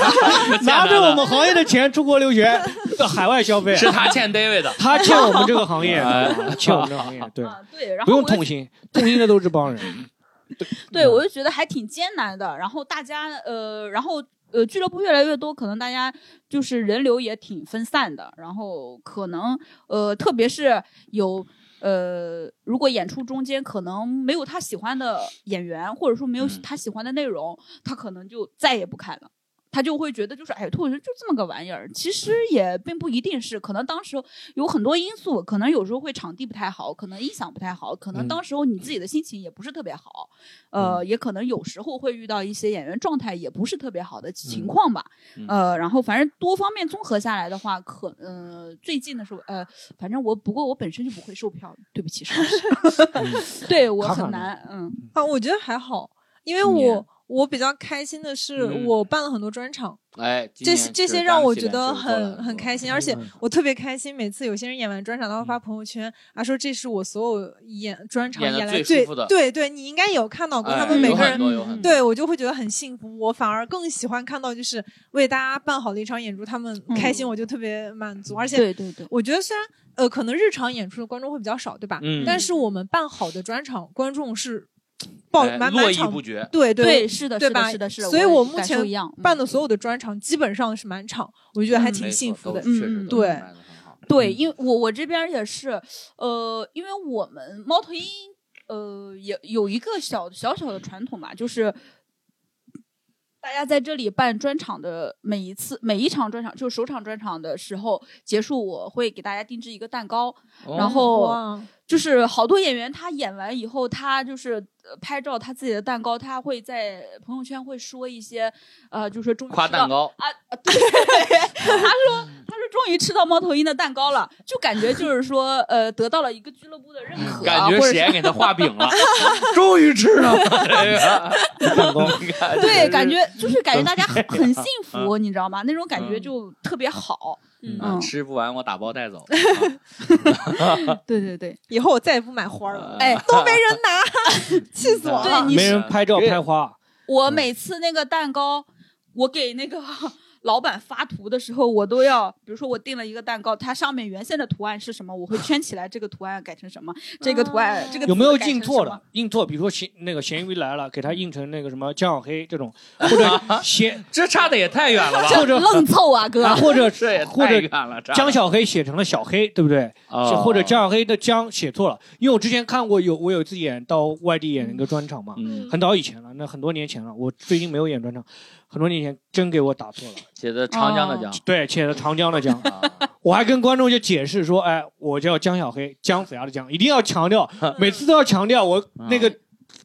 拿着我们行业的钱出国留学，到海外消费，是他欠 David 的。他欠我们这个行业，哎欠我们这个行业，对，啊，对，然不后我就用痛心，痛心的都是这帮人。对我就觉得还挺艰难的。然后大家呃，然后呃，俱乐部越来越多，可能大家就是人流也挺分散的。然后可能呃，特别是有呃，如果演出中间可能没有他喜欢的演员，或者说没有嗯他喜欢的内容，他可能就再也不看了。他就会觉得，就是哎，脱口秀就这么个玩意儿，其实也并不一定是，可能当时有很多因素，可能有时候会场地不太好，可能音响不太好，可能嗯。当时候你自己的心情也不是特别好，呃，也可能有时候会遇到一些演员状态也不是特别好的情况吧，嗯。呃，然后反正多方面综合下来的话，可呃最近的时候，呃，反正我不过我本身就不会售票，对不起，是不是，对我很难，嗯。啊，我觉得还好，因为我我比较开心的是，嗯。我办了很多专场，哎，今这些这些让我觉得很很开心，而且嗯。我特别开心，每次有些人演完专场，他会发朋友圈啊，说这是我所有演专场演来最最舒服的对对，你应该有看到过他们每个人。对我就会觉得很幸福，我反而更喜欢看到就是为大家办好了一场演出，他们开心，我就特别满足。而且对对对，我觉得虽然呃可能日常演出的观众会比较少，对吧？嗯。但是我们办好的专场，观众是爆满满场绎不绝。对对是的，是的，对吧是的，是的，所以我我目前办的所有的专场基本上是满场，我觉得还嗯。挺幸福的。嗯对对，嗯。因为我我这边也是，呃，因为我们猫头鹰，呃，也有一个小小小的传统吧，就是大家在这里办专场的每一次每一场专场，就是首场专场的时候结束，我会给大家定制一个蛋糕，然哦。后哇，就是好多演员他演完以后，他就是呃拍照他自己的蛋糕，他会在朋友圈会说一些，呃，就是说终于吃到夸蛋糕，啊啊，对，他说他说终于吃到猫头鹰的蛋糕了，就感觉就是说呃得到了一个俱乐部的认可、啊，感觉或者是给他画饼了，终于吃了 对，感觉就是感觉大家很很幸福，你知道吗？那种感觉嗯就特别好。嗯嗯。吃不完我打包带走。对对对，以后我再也不买花了，哎都没人拿，气死我了。对你没人拍照对拍花，我每次那个蛋糕，我给那个老板发图的时候，我都要，比如说我订了一个蛋糕，它上面原先的图案是什么，我会圈起来，这个图案改成什么，这个图案、这个有没有印错的？？印错，比如说咸那个咸鱼来了，给它印成那个什么江小黑这种，或者 咸这差的也太远了吧？或者愣凑啊，哥！啊，或者是或者太远了。差江小黑写成了小黑，对不对？哦或者江小黑的江写错了，因为我之前看过有我有一次演到外地演一个专场嘛，嗯，很早以前了，那很多年前了，我最近没有演专场，很多年前真给我打错了，写的长江的江。对，写的长江的江，啊。我还跟观众就解释说，哎，我叫江小黑，姜子牙的姜，一定要强调，每次都要强调。我那个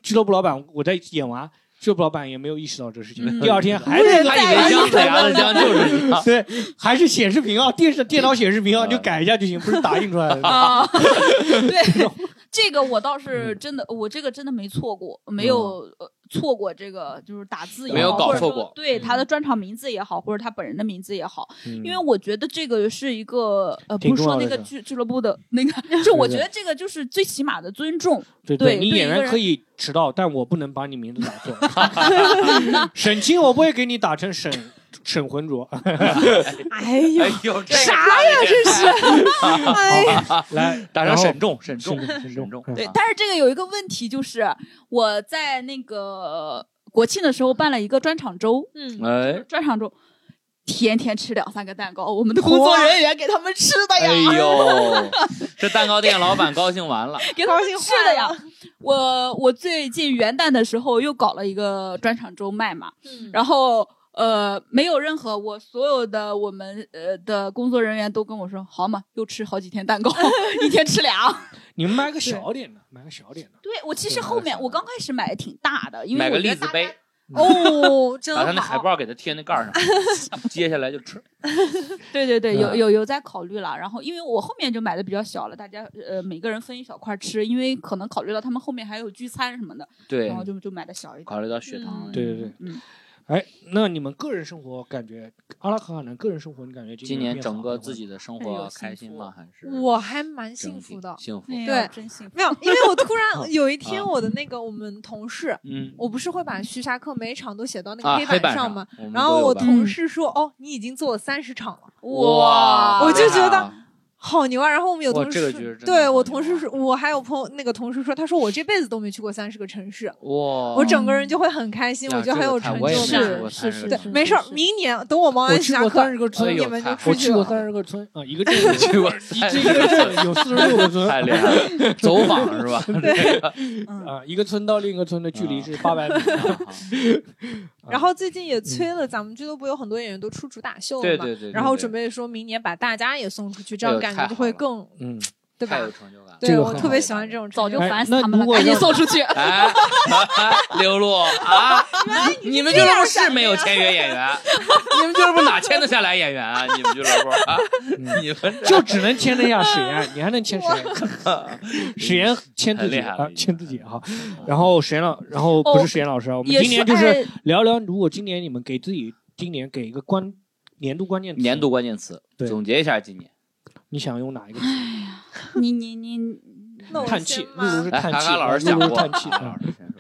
俱乐部老板，我在演完，俱乐部老板也没有意识到这个事情，嗯。第二天还是他以为姜子牙的姜就是你。对，还是显示屏啊，电视电脑显示屏啊，啊。就改一下就行，不是打印出来的。啊，对，这个我倒嗯。是真的，我这个真的没错过，没有呃错过这个就是打字也好，没有搞或者说错过对嗯他的专场名字也好，或者他本人的名字也好，因因为我觉得这个是一个呃，不是说那个俱俱乐部的那个，就我觉得这个就是最起码的尊重。对对你演员可以迟到，但我不能把你名字打错。沈清我不会给你打成沈沈浑浊。哎呦，这啥呀这是？哎呀，来，打上沈重，沈重，沈重沈重。嗯对，但是这个有一个问题，就是我在那个国庆的时候办了一个专场周，嗯，哎，专场周。天天吃两三个蛋糕，我们的工作人员给他们吃的呀，哎呦，这蛋糕店老板高兴完了。给他们高兴吃的呀。我我最近元旦的时候又搞了一个专场周卖嘛，嗯然后呃，没有任何我所有的我们呃的工作人员都跟我说，好嘛，又吃好几天蛋糕，一天吃俩。你们买个小点的，买个小点的。对我其实后面我刚开始买的挺大的，因为买个我觉得大家栗子杯，哦，真 把他那海。报给他贴那盖儿上，接下来就吃。对对对，有嗯有有在考虑了。然后因为我后面就买的比较小了，大家呃每个人分一小块吃，因为可能考虑到他们后面还有聚餐什么的，对然，后就就买的小一点。考虑到血糖。对对对，嗯，哎，那你们个人生活感觉，阿拉卡卡呢？个人生活你感觉今年年整个自己的生活开心吗？还是我还蛮幸福的，幸福。对真幸福。没有，因为我突哦然 有一天，啊我的那个我们同事，嗯，我不是会把徐霞客每一场都写到那啊，个黑上板吗？？我们然后我同事说：“哦，你已经做了三十场了，哇，我就觉得啊好牛啊！”然后我们有同事，对我同事说，我还有朋友那个同事说，他说我这辈子都没去过三十个城市，哇，我整个人就会很开心，呀我觉得很有成就感。是30个，对没事儿，明年等我忙完徐霞客，三十个村，你们就出去了。我去过三十个村啊，一个 镇去过一个镇有四十六个村，太厉害了，走访是吧？对，啊，一个村到另一个村的距离是八百米。然后最近也催了，咱们俱乐部有很多演员都出主打秀了嘛，对对对，然后准备说明年把大家也送出去，这样感觉就会更嗯，对吧太有？成就感。对我特别喜欢这种早就烦死他们赶紧送出去。哎，刘露啊，你们俱乐部是没有签约演员，你们俱乐部哪签得下来演员啊？你们俱乐部啊，你们就只能签得下史岩，你还能签谁？史岩签自己啊，太厉害了签自己哈。然后史岩老，然后不是史岩老师啊，我们今年就是哎聊聊，如果今年你们给自己今年给一个关年度关键词，年度关键词对总结一下今年。你想用哪一个词？你你你，那我 叹气，露露是来，叹气，老师讲过，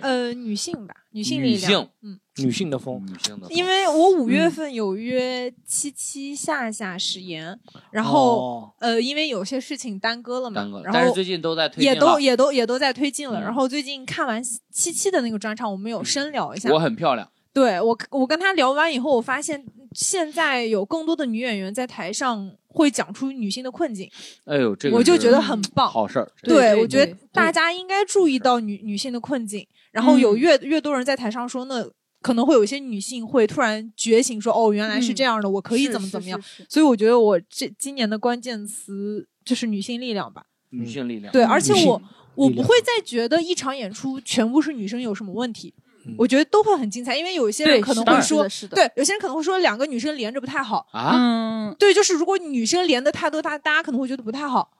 呃，女性吧，女性力量，嗯，女性的风。女性的，因为我五嗯月份有约七七夏夏食言，然后、哦呃，因为有些事情耽搁了嘛，耽搁了，然后但是最近都在推也进了，都也都也都在推进了。嗯。然后最近看完七七的那个专场，我们有深聊一下。我很漂亮，对我，我跟他聊完以后，我发现现在有更多的女演员在台上会讲出女性的困境，哎呦，这个我就觉得很棒。好事儿。这对，对我觉得大家应该注意到女女性的困境，然后有嗯越越多人在台上说，那可能会有一些女性会突然觉醒，说哦，原来是嗯这样的，我可以怎么怎么样。是是所以我觉得我这今年的关键词就是女性力量吧。女性力量，对，而且我我不会再觉得一场演出全部是女生有什么问题嗯，我觉得都会很精彩，因为有一些人，可能会说对，有些人可能会说两个女生连着不太好。啊，嗯，对，就是如果女生连的太多，大大家可能会觉得不太好。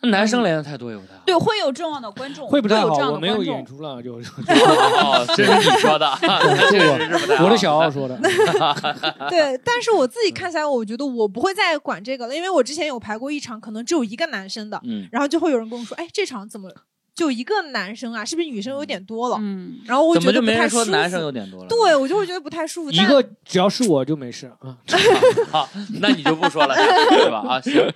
那男生连的太多也不太好。对，会有这样的观众，会不太好，有这样的我没有演出了，就哦，这是你说的，确实是不太好我的小奥说的。对，但是我自己看起来，我觉得我不会再管这个了，因为我之前有排过一场，可能只有一个男生的，嗯，然后就会有人跟我说，哎，这场怎么就一个男生啊？是不是女生有点多了？嗯，然后我怎么就没觉得不太舒人说男生服。有点多了？对，我就会觉得不太舒服。但一个只要是我就没事啊。好，那你就不说了，对吧？啊，行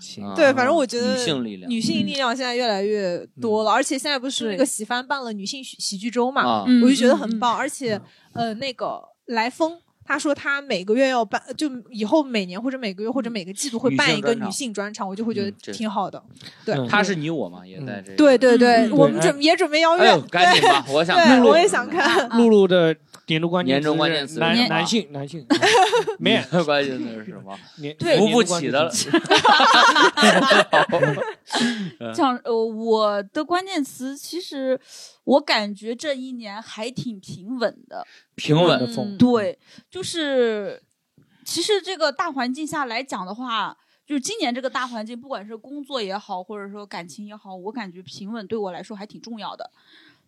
行啊对，反正我觉得女性力量，女性力量现在越来越多了，而且现在不是那个喜番办了女性喜喜剧周嘛，我就觉得很棒。而且呃，那个来风。他说他每个月要办，就以后每年或者每个月或者每个季度会办一个女性专场我就会觉得挺好的。对嗯他是你我嘛，也在这个。对对对，嗯我们对准也准备邀约哎呦，，赶紧吧，我想对，看我也想看。露露的年度关键年终关键词男男性男性 没有关键词是什么？年对扶不起的了。像呃，我的关键词其实我感觉这一年还挺平稳的，平稳，的风嗯对，就是其实这个大环境下来讲的话，就是今年这个大环境，不管是工作也好，或者说感情也好，我感觉平稳对我来说还挺重要的。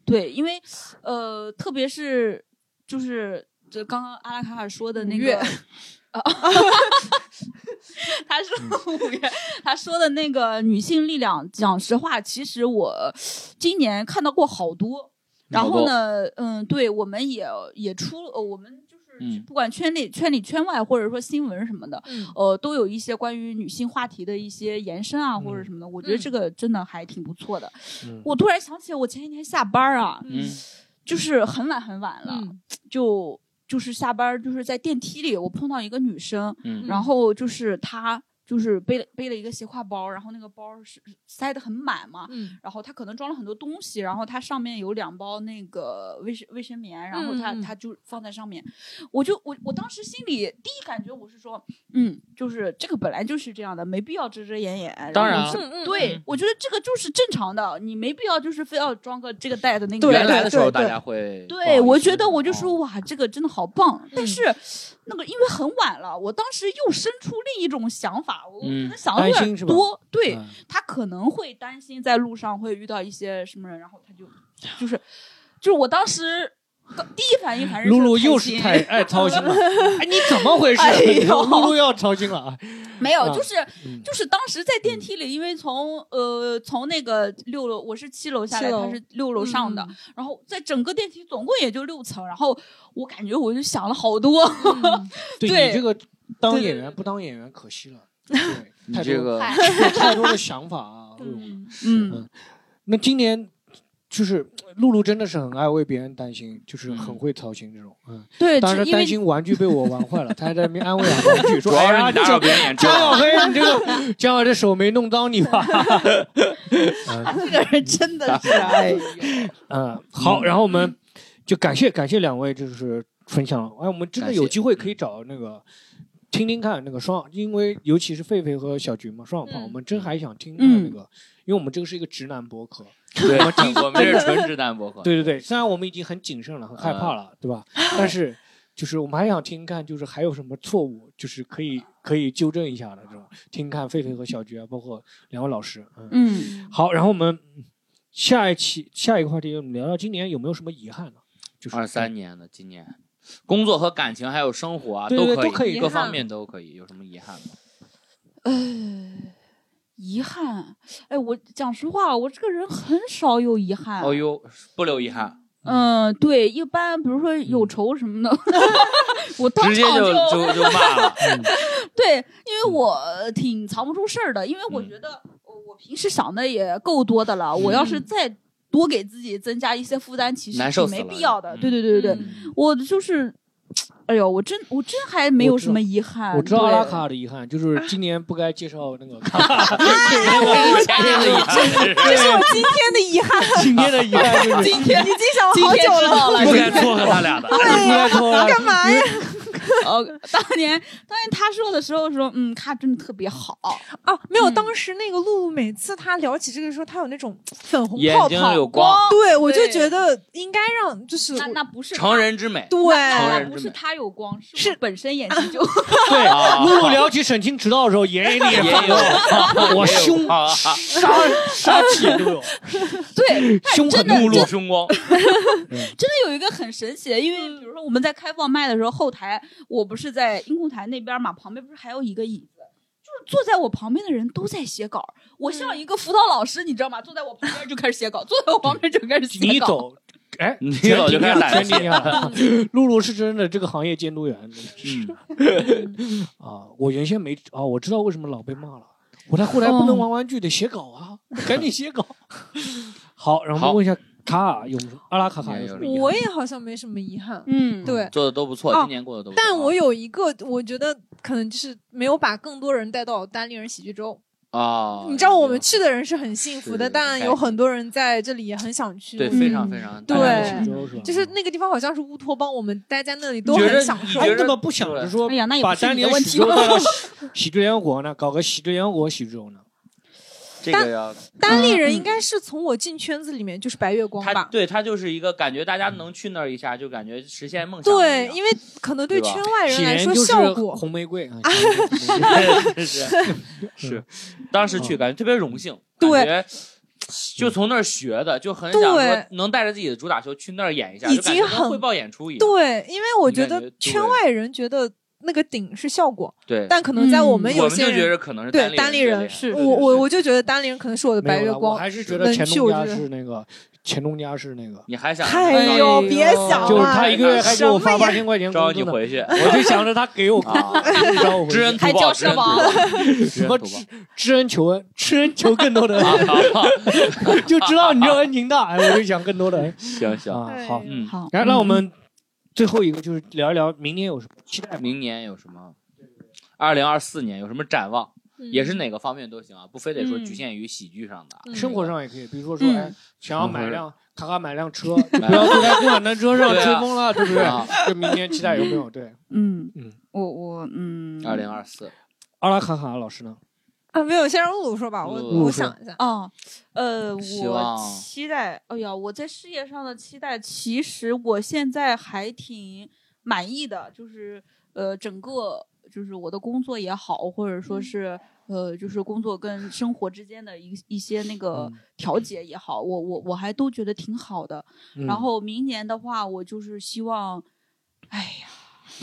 对，因为呃，特别是就是这刚刚阿拉卡卡说的那个。啊 他说五月，他说的那个女性力量，讲实话，其实我今年看到过好多。然后呢，嗯，对，我们也也出，呃，我们就是嗯。不管圈里、圈里圈外，或者说新闻什么的，嗯。呃，都有一些关于女性话题的一些延伸啊，或者什么的。我觉得这个真的还挺不错的。嗯。我突然想起，我前几天下班啊，嗯。就是很晚很晚了，嗯。就就是下班就是在电梯里，我碰到一个女生，嗯。然后就是她就是背了背了一个斜挎包，然后那个包是塞得很满嘛，嗯。然后他可能装了很多东西，然后它上面有两包那个卫生卫生棉，然后他他嗯。就放在上面，我就我我当时心里第一感觉我是说，嗯，就是这个本来就是这样的，没必要遮遮掩掩。当然对嗯，我觉得这个就是正常的，你没必要就是非要装个这个袋的那个对原来的时候大家会对，我觉得我就说哦哇，这个真的好棒。但嗯。是那个因为很晚了，我当时又生出另一种想法，我可嗯能想的有点多。对嗯他可能会担心在路上会遇到一些什么人，然后他就就是就是我当时第一反应还是露露又是太爱操心了，哎，你怎么回事？露露要操心了啊！没有，啊就是嗯就是当时在电梯里，因为从呃从那个六楼，我是七楼下来，他是六楼上的，嗯然后在整个电梯总共也就六层，然后我感觉我就想了好多，嗯 对对你这个当演员不当演员可惜了，太多这个太多的想法啊。嗯嗯那今年就是露露真的是很爱为别人担心，就是很会操心这种。嗯，对，当时担心玩具被我玩坏了，他还在那边安慰我玩具说：“主要哎呀，是你打扰江别人演出江小黑，你这个江小黑手没弄脏你吧？”嗯这个人真的是哎呦，嗯，好，然后我们就感谢感谢两位，就是分享。哎，我们真的有机会可以找那个听听看那个双，因为尤其是狒狒和小菊嘛，双响炮，嗯我们真还想听听那嗯个，因为我们这个是一个直男博客。对，我们 这是纯直男博客。对对对，虽然我们已经很谨慎了，很害怕了，对吧？但是就是我们还想听看，就是还有什么错误，就是可以可以纠正一下的这种，听看狒狒和小菊啊，包括两位老师，嗯，嗯，好，然后我们下一期下一个话题，我们聊聊今年有没有什么遗憾呢？就是二三年的今年，工作和感情还有生活啊，对对可都可以各方面都可以。有什么遗憾吗？呃，遗憾，哎，我讲实话，我这个人很少有遗憾。哦呦，不留遗憾，嗯，对，一般比如说有仇什么的，我当场就就就骂了。对，因为我挺藏不住事儿的，因为我嗯觉得呃我平时想的也够多的了，我要是再多给自己增加一些负担，其实挺没必要的。嗯对对对对对，嗯我就是，哎呦，我真我真还没有什么遗憾。我知道阿拉卡的遗憾，就是 今年不该介绍那个卡 前面的遗憾是这是我今天的遗憾，今天的遗憾就是今天已经想了今天好久了。不该撮合他俩的。不该说了干嘛呀？呃，当年当年他说的时候说，嗯，他真的特别好。啊，没有，嗯当时那个露露每次他聊起这个时候，他有那种粉红眼睛泡泡，有光，对我就觉得应该让就是那那不是成，人之美。对那不是他有光，是本身眼睛就 对，啊露露聊起沈清迟到的时候，眼里也也有，我凶啊杀杀气都有，对，凶狠露露凶光，真的有一个很神奇的，因为比如说我们在开放麦的时候，后台我不是在音控台那边嘛，旁边不是还有一个椅子，就是坐在我旁边的人都在写稿，我像一个辅导老师，你知道吗？坐在我旁边就开始写稿，坐在我旁边就开始写稿。你走，哎，你走就开始懒全停下了。露露是真的这个行业监督员嗯，啊！我原先没啊，我知道为什么老被骂了。我在后台不能玩玩具，得写稿啊，赶紧写稿。好，然后问一下卡尔有没有阿拉卡卡有什么遗憾？我也好像没什么遗憾。嗯，对，做的都不错，哦今年过得都不错。但我有一个，我觉得可能就是没有把更多人带到单立人喜剧周。啊，你知道我们去的人是很幸福的，但有很多人在这里也很想去。对非常非常对就是那个地方好像是乌托邦，我们待在那里都很享受你觉。得哎，那么不想着说哎呀，那也把不是你的单立人问题吧？喜剧带到喜喜剧联合国呢？搞个喜剧联合国喜剧周呢？这个要单立人嗯应该是从我进圈子里面就是白月光吧？他对他就是一个感觉，大家能去那儿一下，就感觉实现梦想。对，因为可能对圈外人来说是效果红玫瑰啊，是 当时去感觉特别荣幸，对感觉就从那儿学的，就很想说对能带着自己的主打球去那儿演一下，已就感觉经很汇报演出一样。对，因为我觉得圈外人觉得那个顶是效果，对，但可能在我们有些们就觉得人可能是对单单立人是我我我就觉得单立人可能是我的白月光。还是觉得能钱东家是那个钱东家是那个，你还想哎让呦，哎别想了，就是他一个月还给我发八千块钱招工资呢，你回去 我就想着他给我啊？招我回去知恩图报，还交知恩图社保报，什么知知知恩求恩，知恩求更多的？就知道你这恩情大，哎我就想更多的恩行行，好，嗯，好，来，那我们最后一个就是聊一聊明年有什么期待？明年有什么？二零二四年有什么展望？嗯也是哪个方面都行啊，不非得说嗯局限于喜剧上的啊。嗯生活上也可以，比如说说，嗯哎，想要买辆卡卡买辆车，不要坐在共享单车上吹风了，对不对？啊，这明年期待有没有？对，嗯嗯我我嗯，二零二四，阿拉卡卡老师呢？啊，没有，先让露露说吧，我我想一下。嗯，呃，我期待，哎呀，我在事业上的期待，其实我现在还挺满意的，就是呃，整个就是我的工作也好，或者说是、呃，就是工作跟生活之间的一一些那个嗯调节也好，我我我还都觉得挺好的。嗯然后明年的话，我就是希望，哎呀，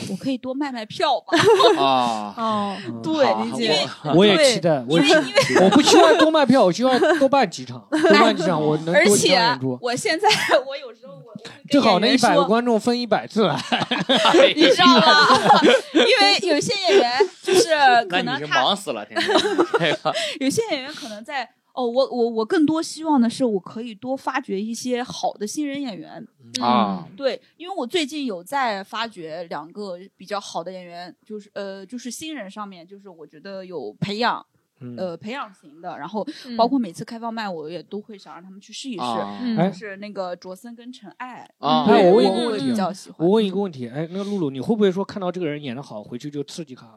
我可以多卖卖票吧。啊，哦，嗯对好，因为我也期待，我因为也期我不希望多卖票，我希望 多办几场，多办几场，我能而多几演出。我现在我有时候我正好那一百个观众分一百次来，你知道吗？因为有些演员就是那你是可能他忙死了，天天有些演员可能在哦，我我我更多希望的是我可以多发掘一些好的新人演员。啊，对，因为我最近有在发掘两个比较好的演员，就是呃，就是新人上面，就是我觉得有培养嗯呃培养型的，然后嗯包括每次开放麦，我也都会想让他们去试一试。啊嗯哎就是那个卓森跟陈爱，啊哎我问对我我一个问题啊比较喜欢。我问一个问题，哎，那个露露，你会不会说看到这个人演的好，回去就刺激他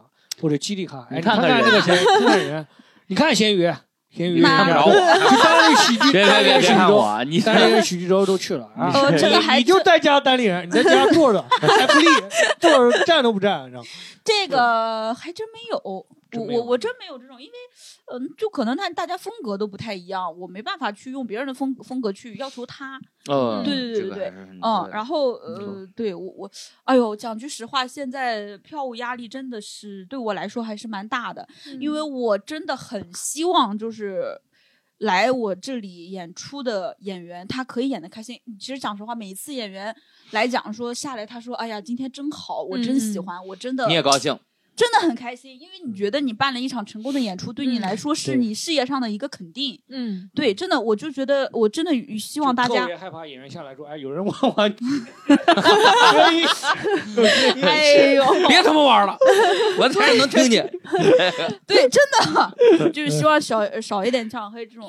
或者激励卡？哎，你你看看看人那个谁，看看人，你看咸鱼，咸鱼那看不着我，就单立喜剧，别别别单立喜剧周，别看我，你单立人喜剧周都去了啊。呃这个还你就在家单立人，你在家坐着还不立，坐着站都不站，知道吗这个还真没有，我我我真没有这种，因为嗯、就可能他大家风格都不太一样，我没办法去用别人的风风格去要求他。呃，对对对对这个还是很嗯，然后呃，对我我，哎呦，讲句实话，现在票务压力真的是对我来说还是蛮大的，嗯因为我真的很希望就是。来我这里演出的演员，他可以演的开心。其实讲实话，每一次演员来讲说下来，他说：“哎呀，今天真好，我真喜嗯欢，我真的你也高兴，真的很开心，因为你觉得你办了一场成功的演出，对你嗯来说是你事业上的一个肯定。嗯，对，真的，我就觉得我真的希望大家特别害怕演员下来说，哎，有人玩玩具，可以哎呦，别他妈玩了，我才能听见。对，真的就是希望少少一点唱黑这种。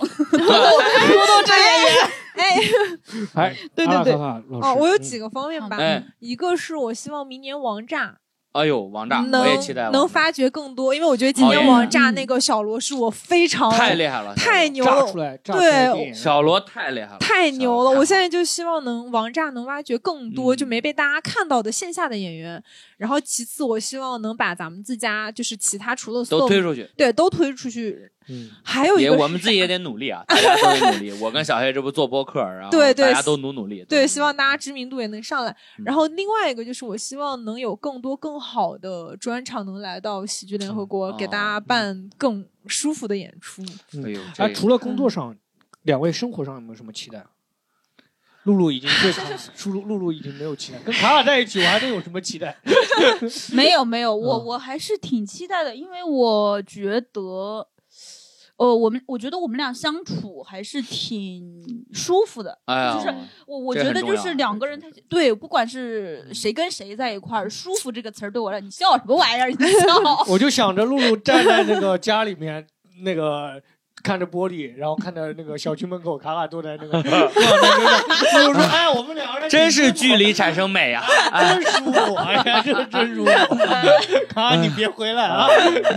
哎，对对对。阿拉卡卡老师哦，我有几个方面吧，哎。一个是我希望明年王炸哎呦，王炸，能我也期待能发掘更多，因为我觉得今天王炸那个小罗是我非常太厉害了，太牛了出，来，炸出来对小罗太厉害了，太牛了！我现在在就希望能王炸能挖掘更多嗯就没被大家看到的线下的演员，然后其次我希望能把咱们自家就是其他除了都推出去。对都推出去，嗯，还有一个我们自己也得努力啊，大家都得努力。我跟小黑这不做播客，然后对对大家都努努力。对，希望大家知名度也能上来。嗯然后另外一个就是，我希望能有更多更好的专场能来到喜剧联合国，嗯给大家办更舒服的演出。哎呦，啊，除了工作上，两位生活上有没有什么期待？露露已经对卡，露露露露已经没有期待，跟卡卡在一起，我还能有什么期待？没有没有，我嗯我还是挺期待的，因为我觉得，呃，我们我觉得我们俩相处还是挺舒服的。哎，就是我我觉得就是两个人他对，不管是谁跟谁在一块儿，舒服这个词儿对我来，你笑什么玩意儿？你笑 我就想着露露站在那个家里面，那个看着玻璃，然后看着那个小区门口卡卡坐在那个坐在那个，露露说：“哎，我们两个人真是距离产生美啊！真舒服，哎呀，这真舒服。卡卡，你别回来啊，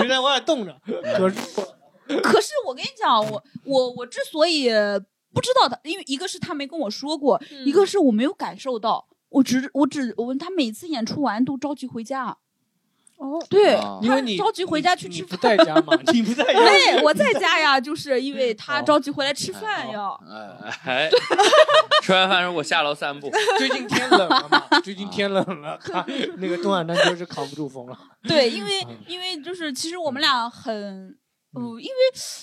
你在外面冻着，可舒服了。可是我跟你讲，我我我之所以不知道他，因为一个是他没跟我说过，嗯一个是我没有感受到。我只我只我他每次演出完都着急回家，哦，对，啊因为你着急回家去你不吃饭。在家吗，你不在家，对，我在家呀，就是因为他哦着急回来吃饭要。哎哎，吃完饭时候我下楼散步，最近天冷了嘛，最近天冷了，看那个东莞单车是扛不住风了。对，因为嗯因为就是其实我们俩很，呃，因为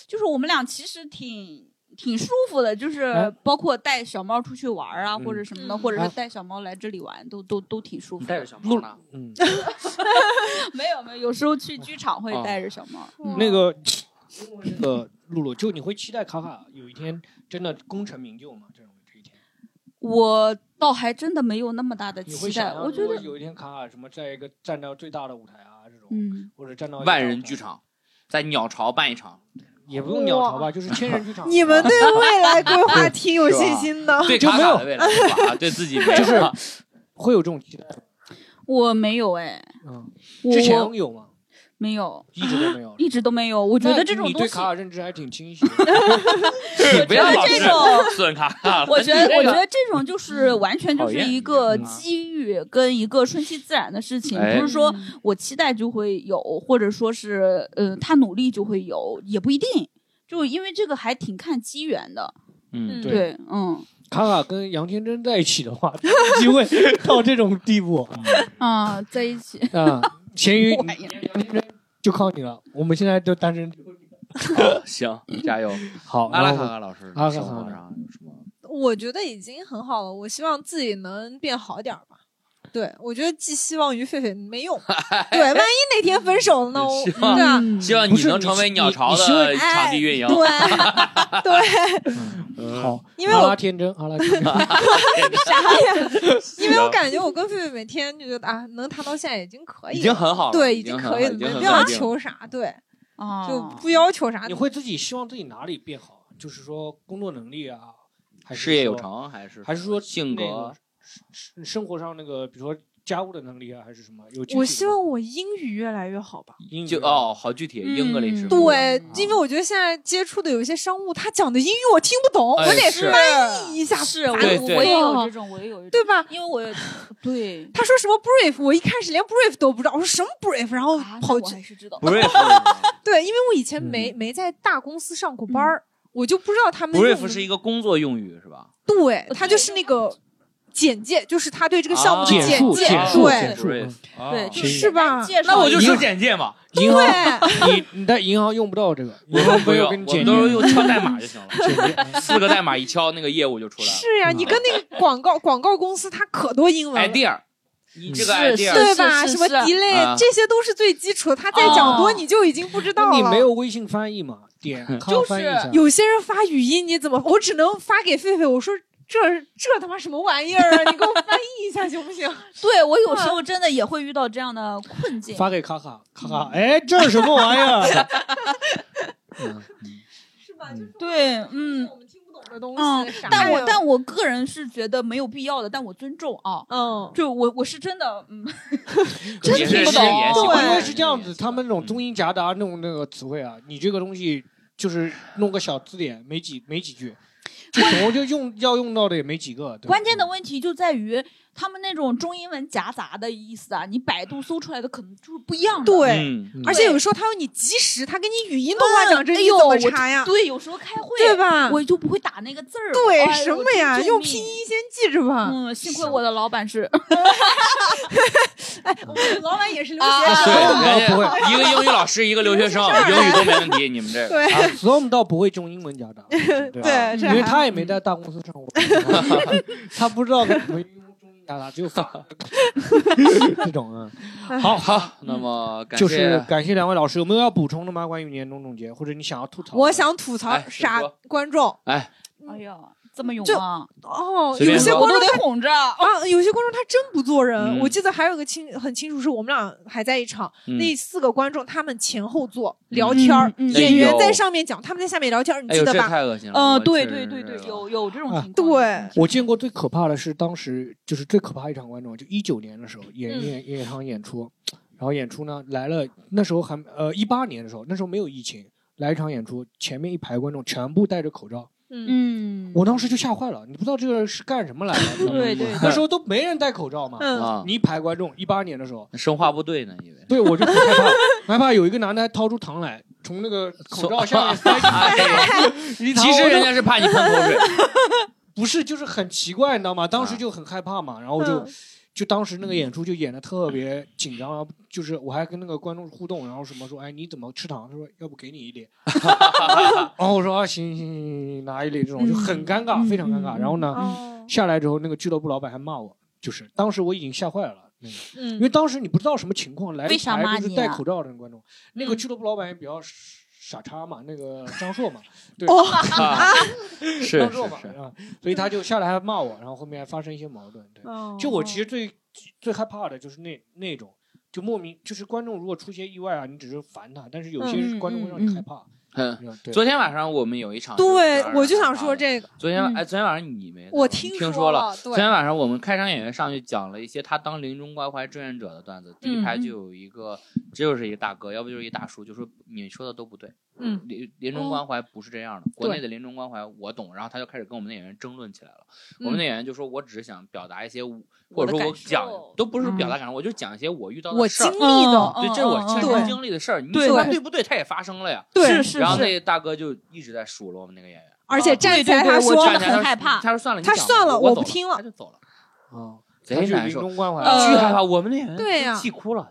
就是我们俩其实挺。挺舒服的，就是哎包括带小猫出去玩啊，嗯或者什么的，嗯或者哎是带小猫来这里玩，都都都挺舒服的。带着小猫呢。嗯，没有没有，有时候去剧场会哦带着小猫。嗯那个那 个露露，就你会期待卡卡有一天真的功成名就吗？这种这一天，我倒还真的没有那么大的期待，我觉得，有一天卡卡什么在一个站到最大的舞台啊这种，嗯，或者站到万人剧场，在鸟巢办一场，也不用鸟巢吧，就是千人剧场。你们对未来规划挺有信心的。对卡卡的未来规划，对自己。就是会有这种期待吗？我没有哎，嗯，我之前有吗？没有，一直都没有。一直都没有。我我觉得这种东西你对卡，卡认知还挺清晰 不要老是这种损卡。我觉得 我觉得这种就是完全就是一个嗯机遇跟一个顺其自然的事情，哎不是说我期待就会有，或者说是呃他努力就会有，也不一定。就因为这个还挺看机缘的，嗯，对对，嗯卡卡跟杨天真在一起的话，有机会到这种地步啊，在一起，啊！咸鱼，就靠你了。我们现在就单身。好 行，加油！好，阿拉卡卡老师，阿拉卡生卡活上有什么？我觉得已经很好了，我希望自己能变好点儿吧。对，我觉得寄希望于狒狒没用。对，万一哪天分手了呢？我希望希望你能成为鸟巢的场地运营。对对，嗯 好，因为我阿拉天真，阿拉天真。啥呀？因为我感觉我跟狒狒每天就觉得啊，能谈到现在已经可以，已经很好了，对，已已经可以了，没必要求啥，对，啊，就不要求啥你。会自己希望自己哪里变好？就是说工作能力啊，还是事业有，成，还是还是说性格个？生生活上那个，比如说家务的能力啊，还是什么？有具体我的吗希望我英语越来越好吧。英语就哦，好具体嗯，English 是吧。对啊，因为我觉得现在接触的有一些商务，他讲的英语我听不懂，哎我得是翻译一下，是，我对对我也有这种，我也有这种，对吧？因为我 对他说什么 brief，我一开始连 brief 都不知道，我说什么 brief，然后跑去还是知道。brief 对，因为我以前嗯没没在大公司上过班儿，我就不知道他们 brief 用是一个工作用语是吧？对，他就是那个简介，就是他对这个项目的啊简述介，简述对对就是吧那我就说简介嘛，银行 对，你你在银行用不到这个，我银行不用，你都是用敲代码就行了，简介。四个代码一敲，那个业务就出来了。是呀，你跟那个广告广告公司，他可多英文了。idea，你这个 idea，对吧？什么 delay，啊这些都是最基础的。他再讲多，哦你就已经不知道了。你没有微信翻译吗？点就是。有些人发语音，你怎么？我只能发给狒狒，我说这这他妈什么玩意儿啊？你给我翻译一下行不行？对我有时候真的也会遇到这样的困境。发给卡卡，卡卡，哎，这是什么玩意儿？嗯是吧？就是对，嗯，我们听不懂。的东嗯西。啥但我但我个人是觉得没有必要的，但我尊重啊。嗯，就我我是真的，嗯，也是听不懂因为是这样子，他们那种中英夹杂那种那个词汇啊，你这个东西就是弄个小字典，没几没几句，就总共就用要用到的也没几个。关键的问题就在于他们那种中英文夹杂的意思啊，你百度搜出来的可能就是不一样的。对，而且有时候他要你及时，他给你语音通话讲这哎呦，你怎么我查呀？对，有时候开会，对吧？我就不会打那个字儿。对，哎什么呀？用拼音先记着吧。嗯，幸亏我的老板是，哎，我们老板也是留啊学对，生。啊人家一个英语老师，一个留学生，英语都没问题。你们这个对啊，Storm 倒不会中英文夹杂，对因为还他也没在大公司上过，他不知道怎么用中英夹杂，只有法这种啊。好，好，那么感就是谢感谢两位老师，有没有要补充的吗？关于年终总结，或者你想要吐槽的？我想吐槽啥观众哎，哎呀，这么勇就啊！哦，有些观众得哄着。啊，有些观众他真不做人。嗯我记得还有个清很清楚，是我们俩还在一场，嗯那四个观众他们前后座聊天儿，嗯嗯演员在上面讲，他们在下面聊天儿，你记得吧？太恶心了。呃，对对对对，有有这种啊情况。对我见过最可怕的是当时就是最可怕一场观众，就一九年的时候演嗯演演一场演出，然后演出呢来了，那时候还呃一八年的时候，那时候没有疫情，来一场演出，前面一排观众全部戴着口罩，嗯，嗯，我当时就吓坏了，你不知道这个是干什么来的，对对那时候都没人戴口罩嘛，嗯。啊，你一排观众，一八年的时候，生化部队呢，以为。对我就很害怕，害怕有一个男的还掏出糖来，从那个口罩下面塞进哎去，其实人家是怕你喷口水。不是，就是很奇怪，你知道吗？当时就很害怕嘛，然后就、嗯就当时那个演出就演的特别紧张，然后就是我还跟那个观众互动，然后什么说，哎，你怎么吃糖？他说要不给你一粒，然后我说啊，行行行行行，拿一粒，这种就很尴尬，嗯非常尴尬。嗯然后呢，哦，下来之后，那个俱乐部老板还骂我，就是当时我已经吓坏了。那个，因为嗯，当时你不知道什么情况，来一为啥就是戴口罩的观众，那个嗯俱乐部老板也比较傻叉嘛，那个张硕嘛，对，哦 啊，是是张硕嘛，是，啊，所以他就下来还骂我，然后后面还发生一些矛盾，对。哦就我其实最最害怕的就是那那种，就莫名就是观众如果出现意外啊，你只是烦他，但是有些嗯观众会让你害怕。嗯，嗯，对，昨天晚上我们有一场对我就想。说这个，嗯昨天晚哎，昨天晚上你没？我听听说了，昨，天晚上我们开场演员上去讲了一些他当临终关怀志愿者的段子，第一排嗯就有一个，这就是一个大哥，要不就是一大叔，就说你说的都不对，嗯，临临终关怀不是这样的，国内的临终关怀我懂，然后他就开始跟我们的演员争论起来了。我们的演员就说，我只是想表达一些，或者说我讲都不是表达感受，我就讲一些我遇到的事儿。经历的，嗯对，这是我亲身经历的事儿，你说它对不对？他也发生了呀。对，是是是，然后那大哥就一直在数落我们那个演员，而且站起来他说对对对我真的很害怕他说算了，你讲吧他算了我不听了他就走了，啊，他去贼难受，临终关怀，呃巨害怕。我们那演员对呀气哭了，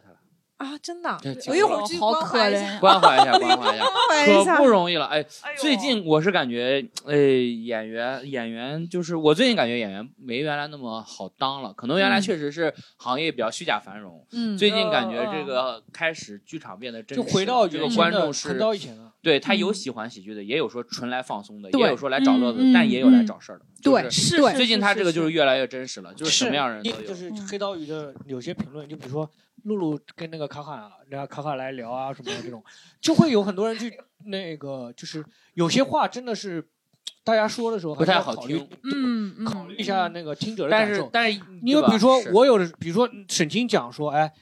啊，真的，我一会儿去好可关怀一下怜关怀一下，关怀一下。关怀一可下不容易了，哎，最近我是感觉，哎，演员演员就是我最近感觉演员没原来那么好当了，可能原来嗯确实是行业比较虚假繁荣，嗯，最近感觉嗯这个开始剧场变得真就回到这个观众是回到以前了。对他有嗯喜欢喜剧的，也有说纯来放松的，也有说来找乐子，嗯但也有来嗯找事儿的。对就是最近他这个就是越来越真实了，就是什么是样人都有。就是嗯黑刀鱼的有些评论，就比如说露露跟那个卡卡啊，然后卡卡来聊啊什么的这种，就会有很多人去那个，就是有些话真的是大家说的时候不太好听嗯嗯考虑一下那个听者的但感受。是但是，因为比如说我有的，比如说沈清讲说，哎，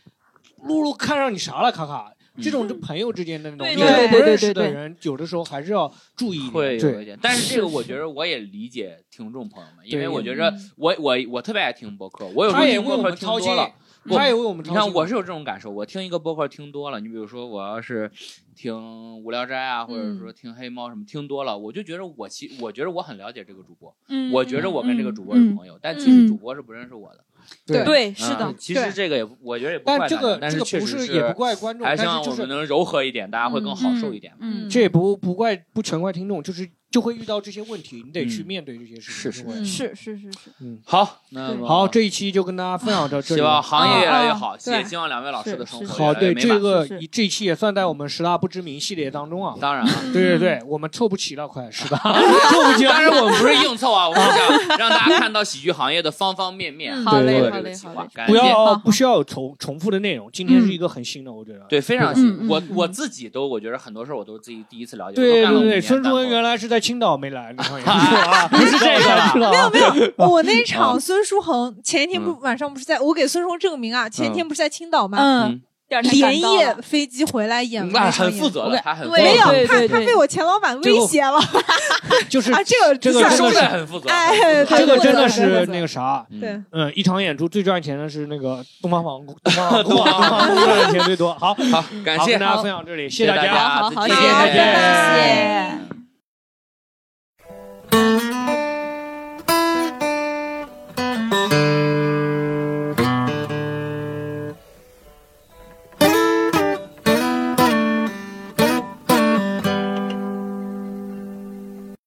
露露看上你啥了，卡卡。嗯这种就朋友之间的那种，对因为对不认识的对对。对人，有的时候还是要注意一点。会有一对，点，但是这个我觉得我也理解听众朋友们，因为我觉着嗯我我我特别爱听播客，我有时候听播客听多了。，他也为我们操心。你看，我是有这种感受，我听一个播客听多了，你比如说我要是听无聊斋啊，或者嗯。说听黑猫什么听多了，我就觉得我其我觉得我很了解这个主播，嗯，我觉着我跟这个主播嗯是朋友，但其实嗯。主播是不认识我的。对对，是嗯的，其实这个也我觉得也不但这个这个确实不也不怪观众，还但是就是希望我们能柔和一点，大家会更好受一点。嗯，这也不不怪不全怪听众，就是就会遇到这些问题，你得去嗯面对这些事情。就会嗯是是是是，嗯，好，那好，这一期就跟大家分享到这里。希望行业越来越啊好，也希望两位老师的生活好，对越来越美满这个是是这一期也算在我们十大不知名系列当中啊。当然了。对对对，我们凑不齐了，快是吧？凑不齐了。当然，我们不是硬凑啊，我们想让大家看到喜剧行业的方方面面。嗯好嘞这好嘞好不要不需要有重重复的内容。今天是一个很新的，我觉得。对，非常嗯新。我我自己都，我觉得很多事儿我都是自己第一次了解。对对对，孙主任单口原来是在青岛没来那场演出啊，不是这个，没有没有，我那场孙书恒前一天不晚上不是在我给孙书恒证明啊，前一天不是在青岛吗？嗯，连夜飞机回来演，那很负责的，他很没有他他被我前老板威胁了，就是啊这个这个真的很负责，哎，这个真的是那个啥，对，嗯，一场演出最赚钱的是那个东方房，东方 东方东赚钱最多，好好，感谢。跟大家分享这里，谢大家，好好，谢谢，谢谢。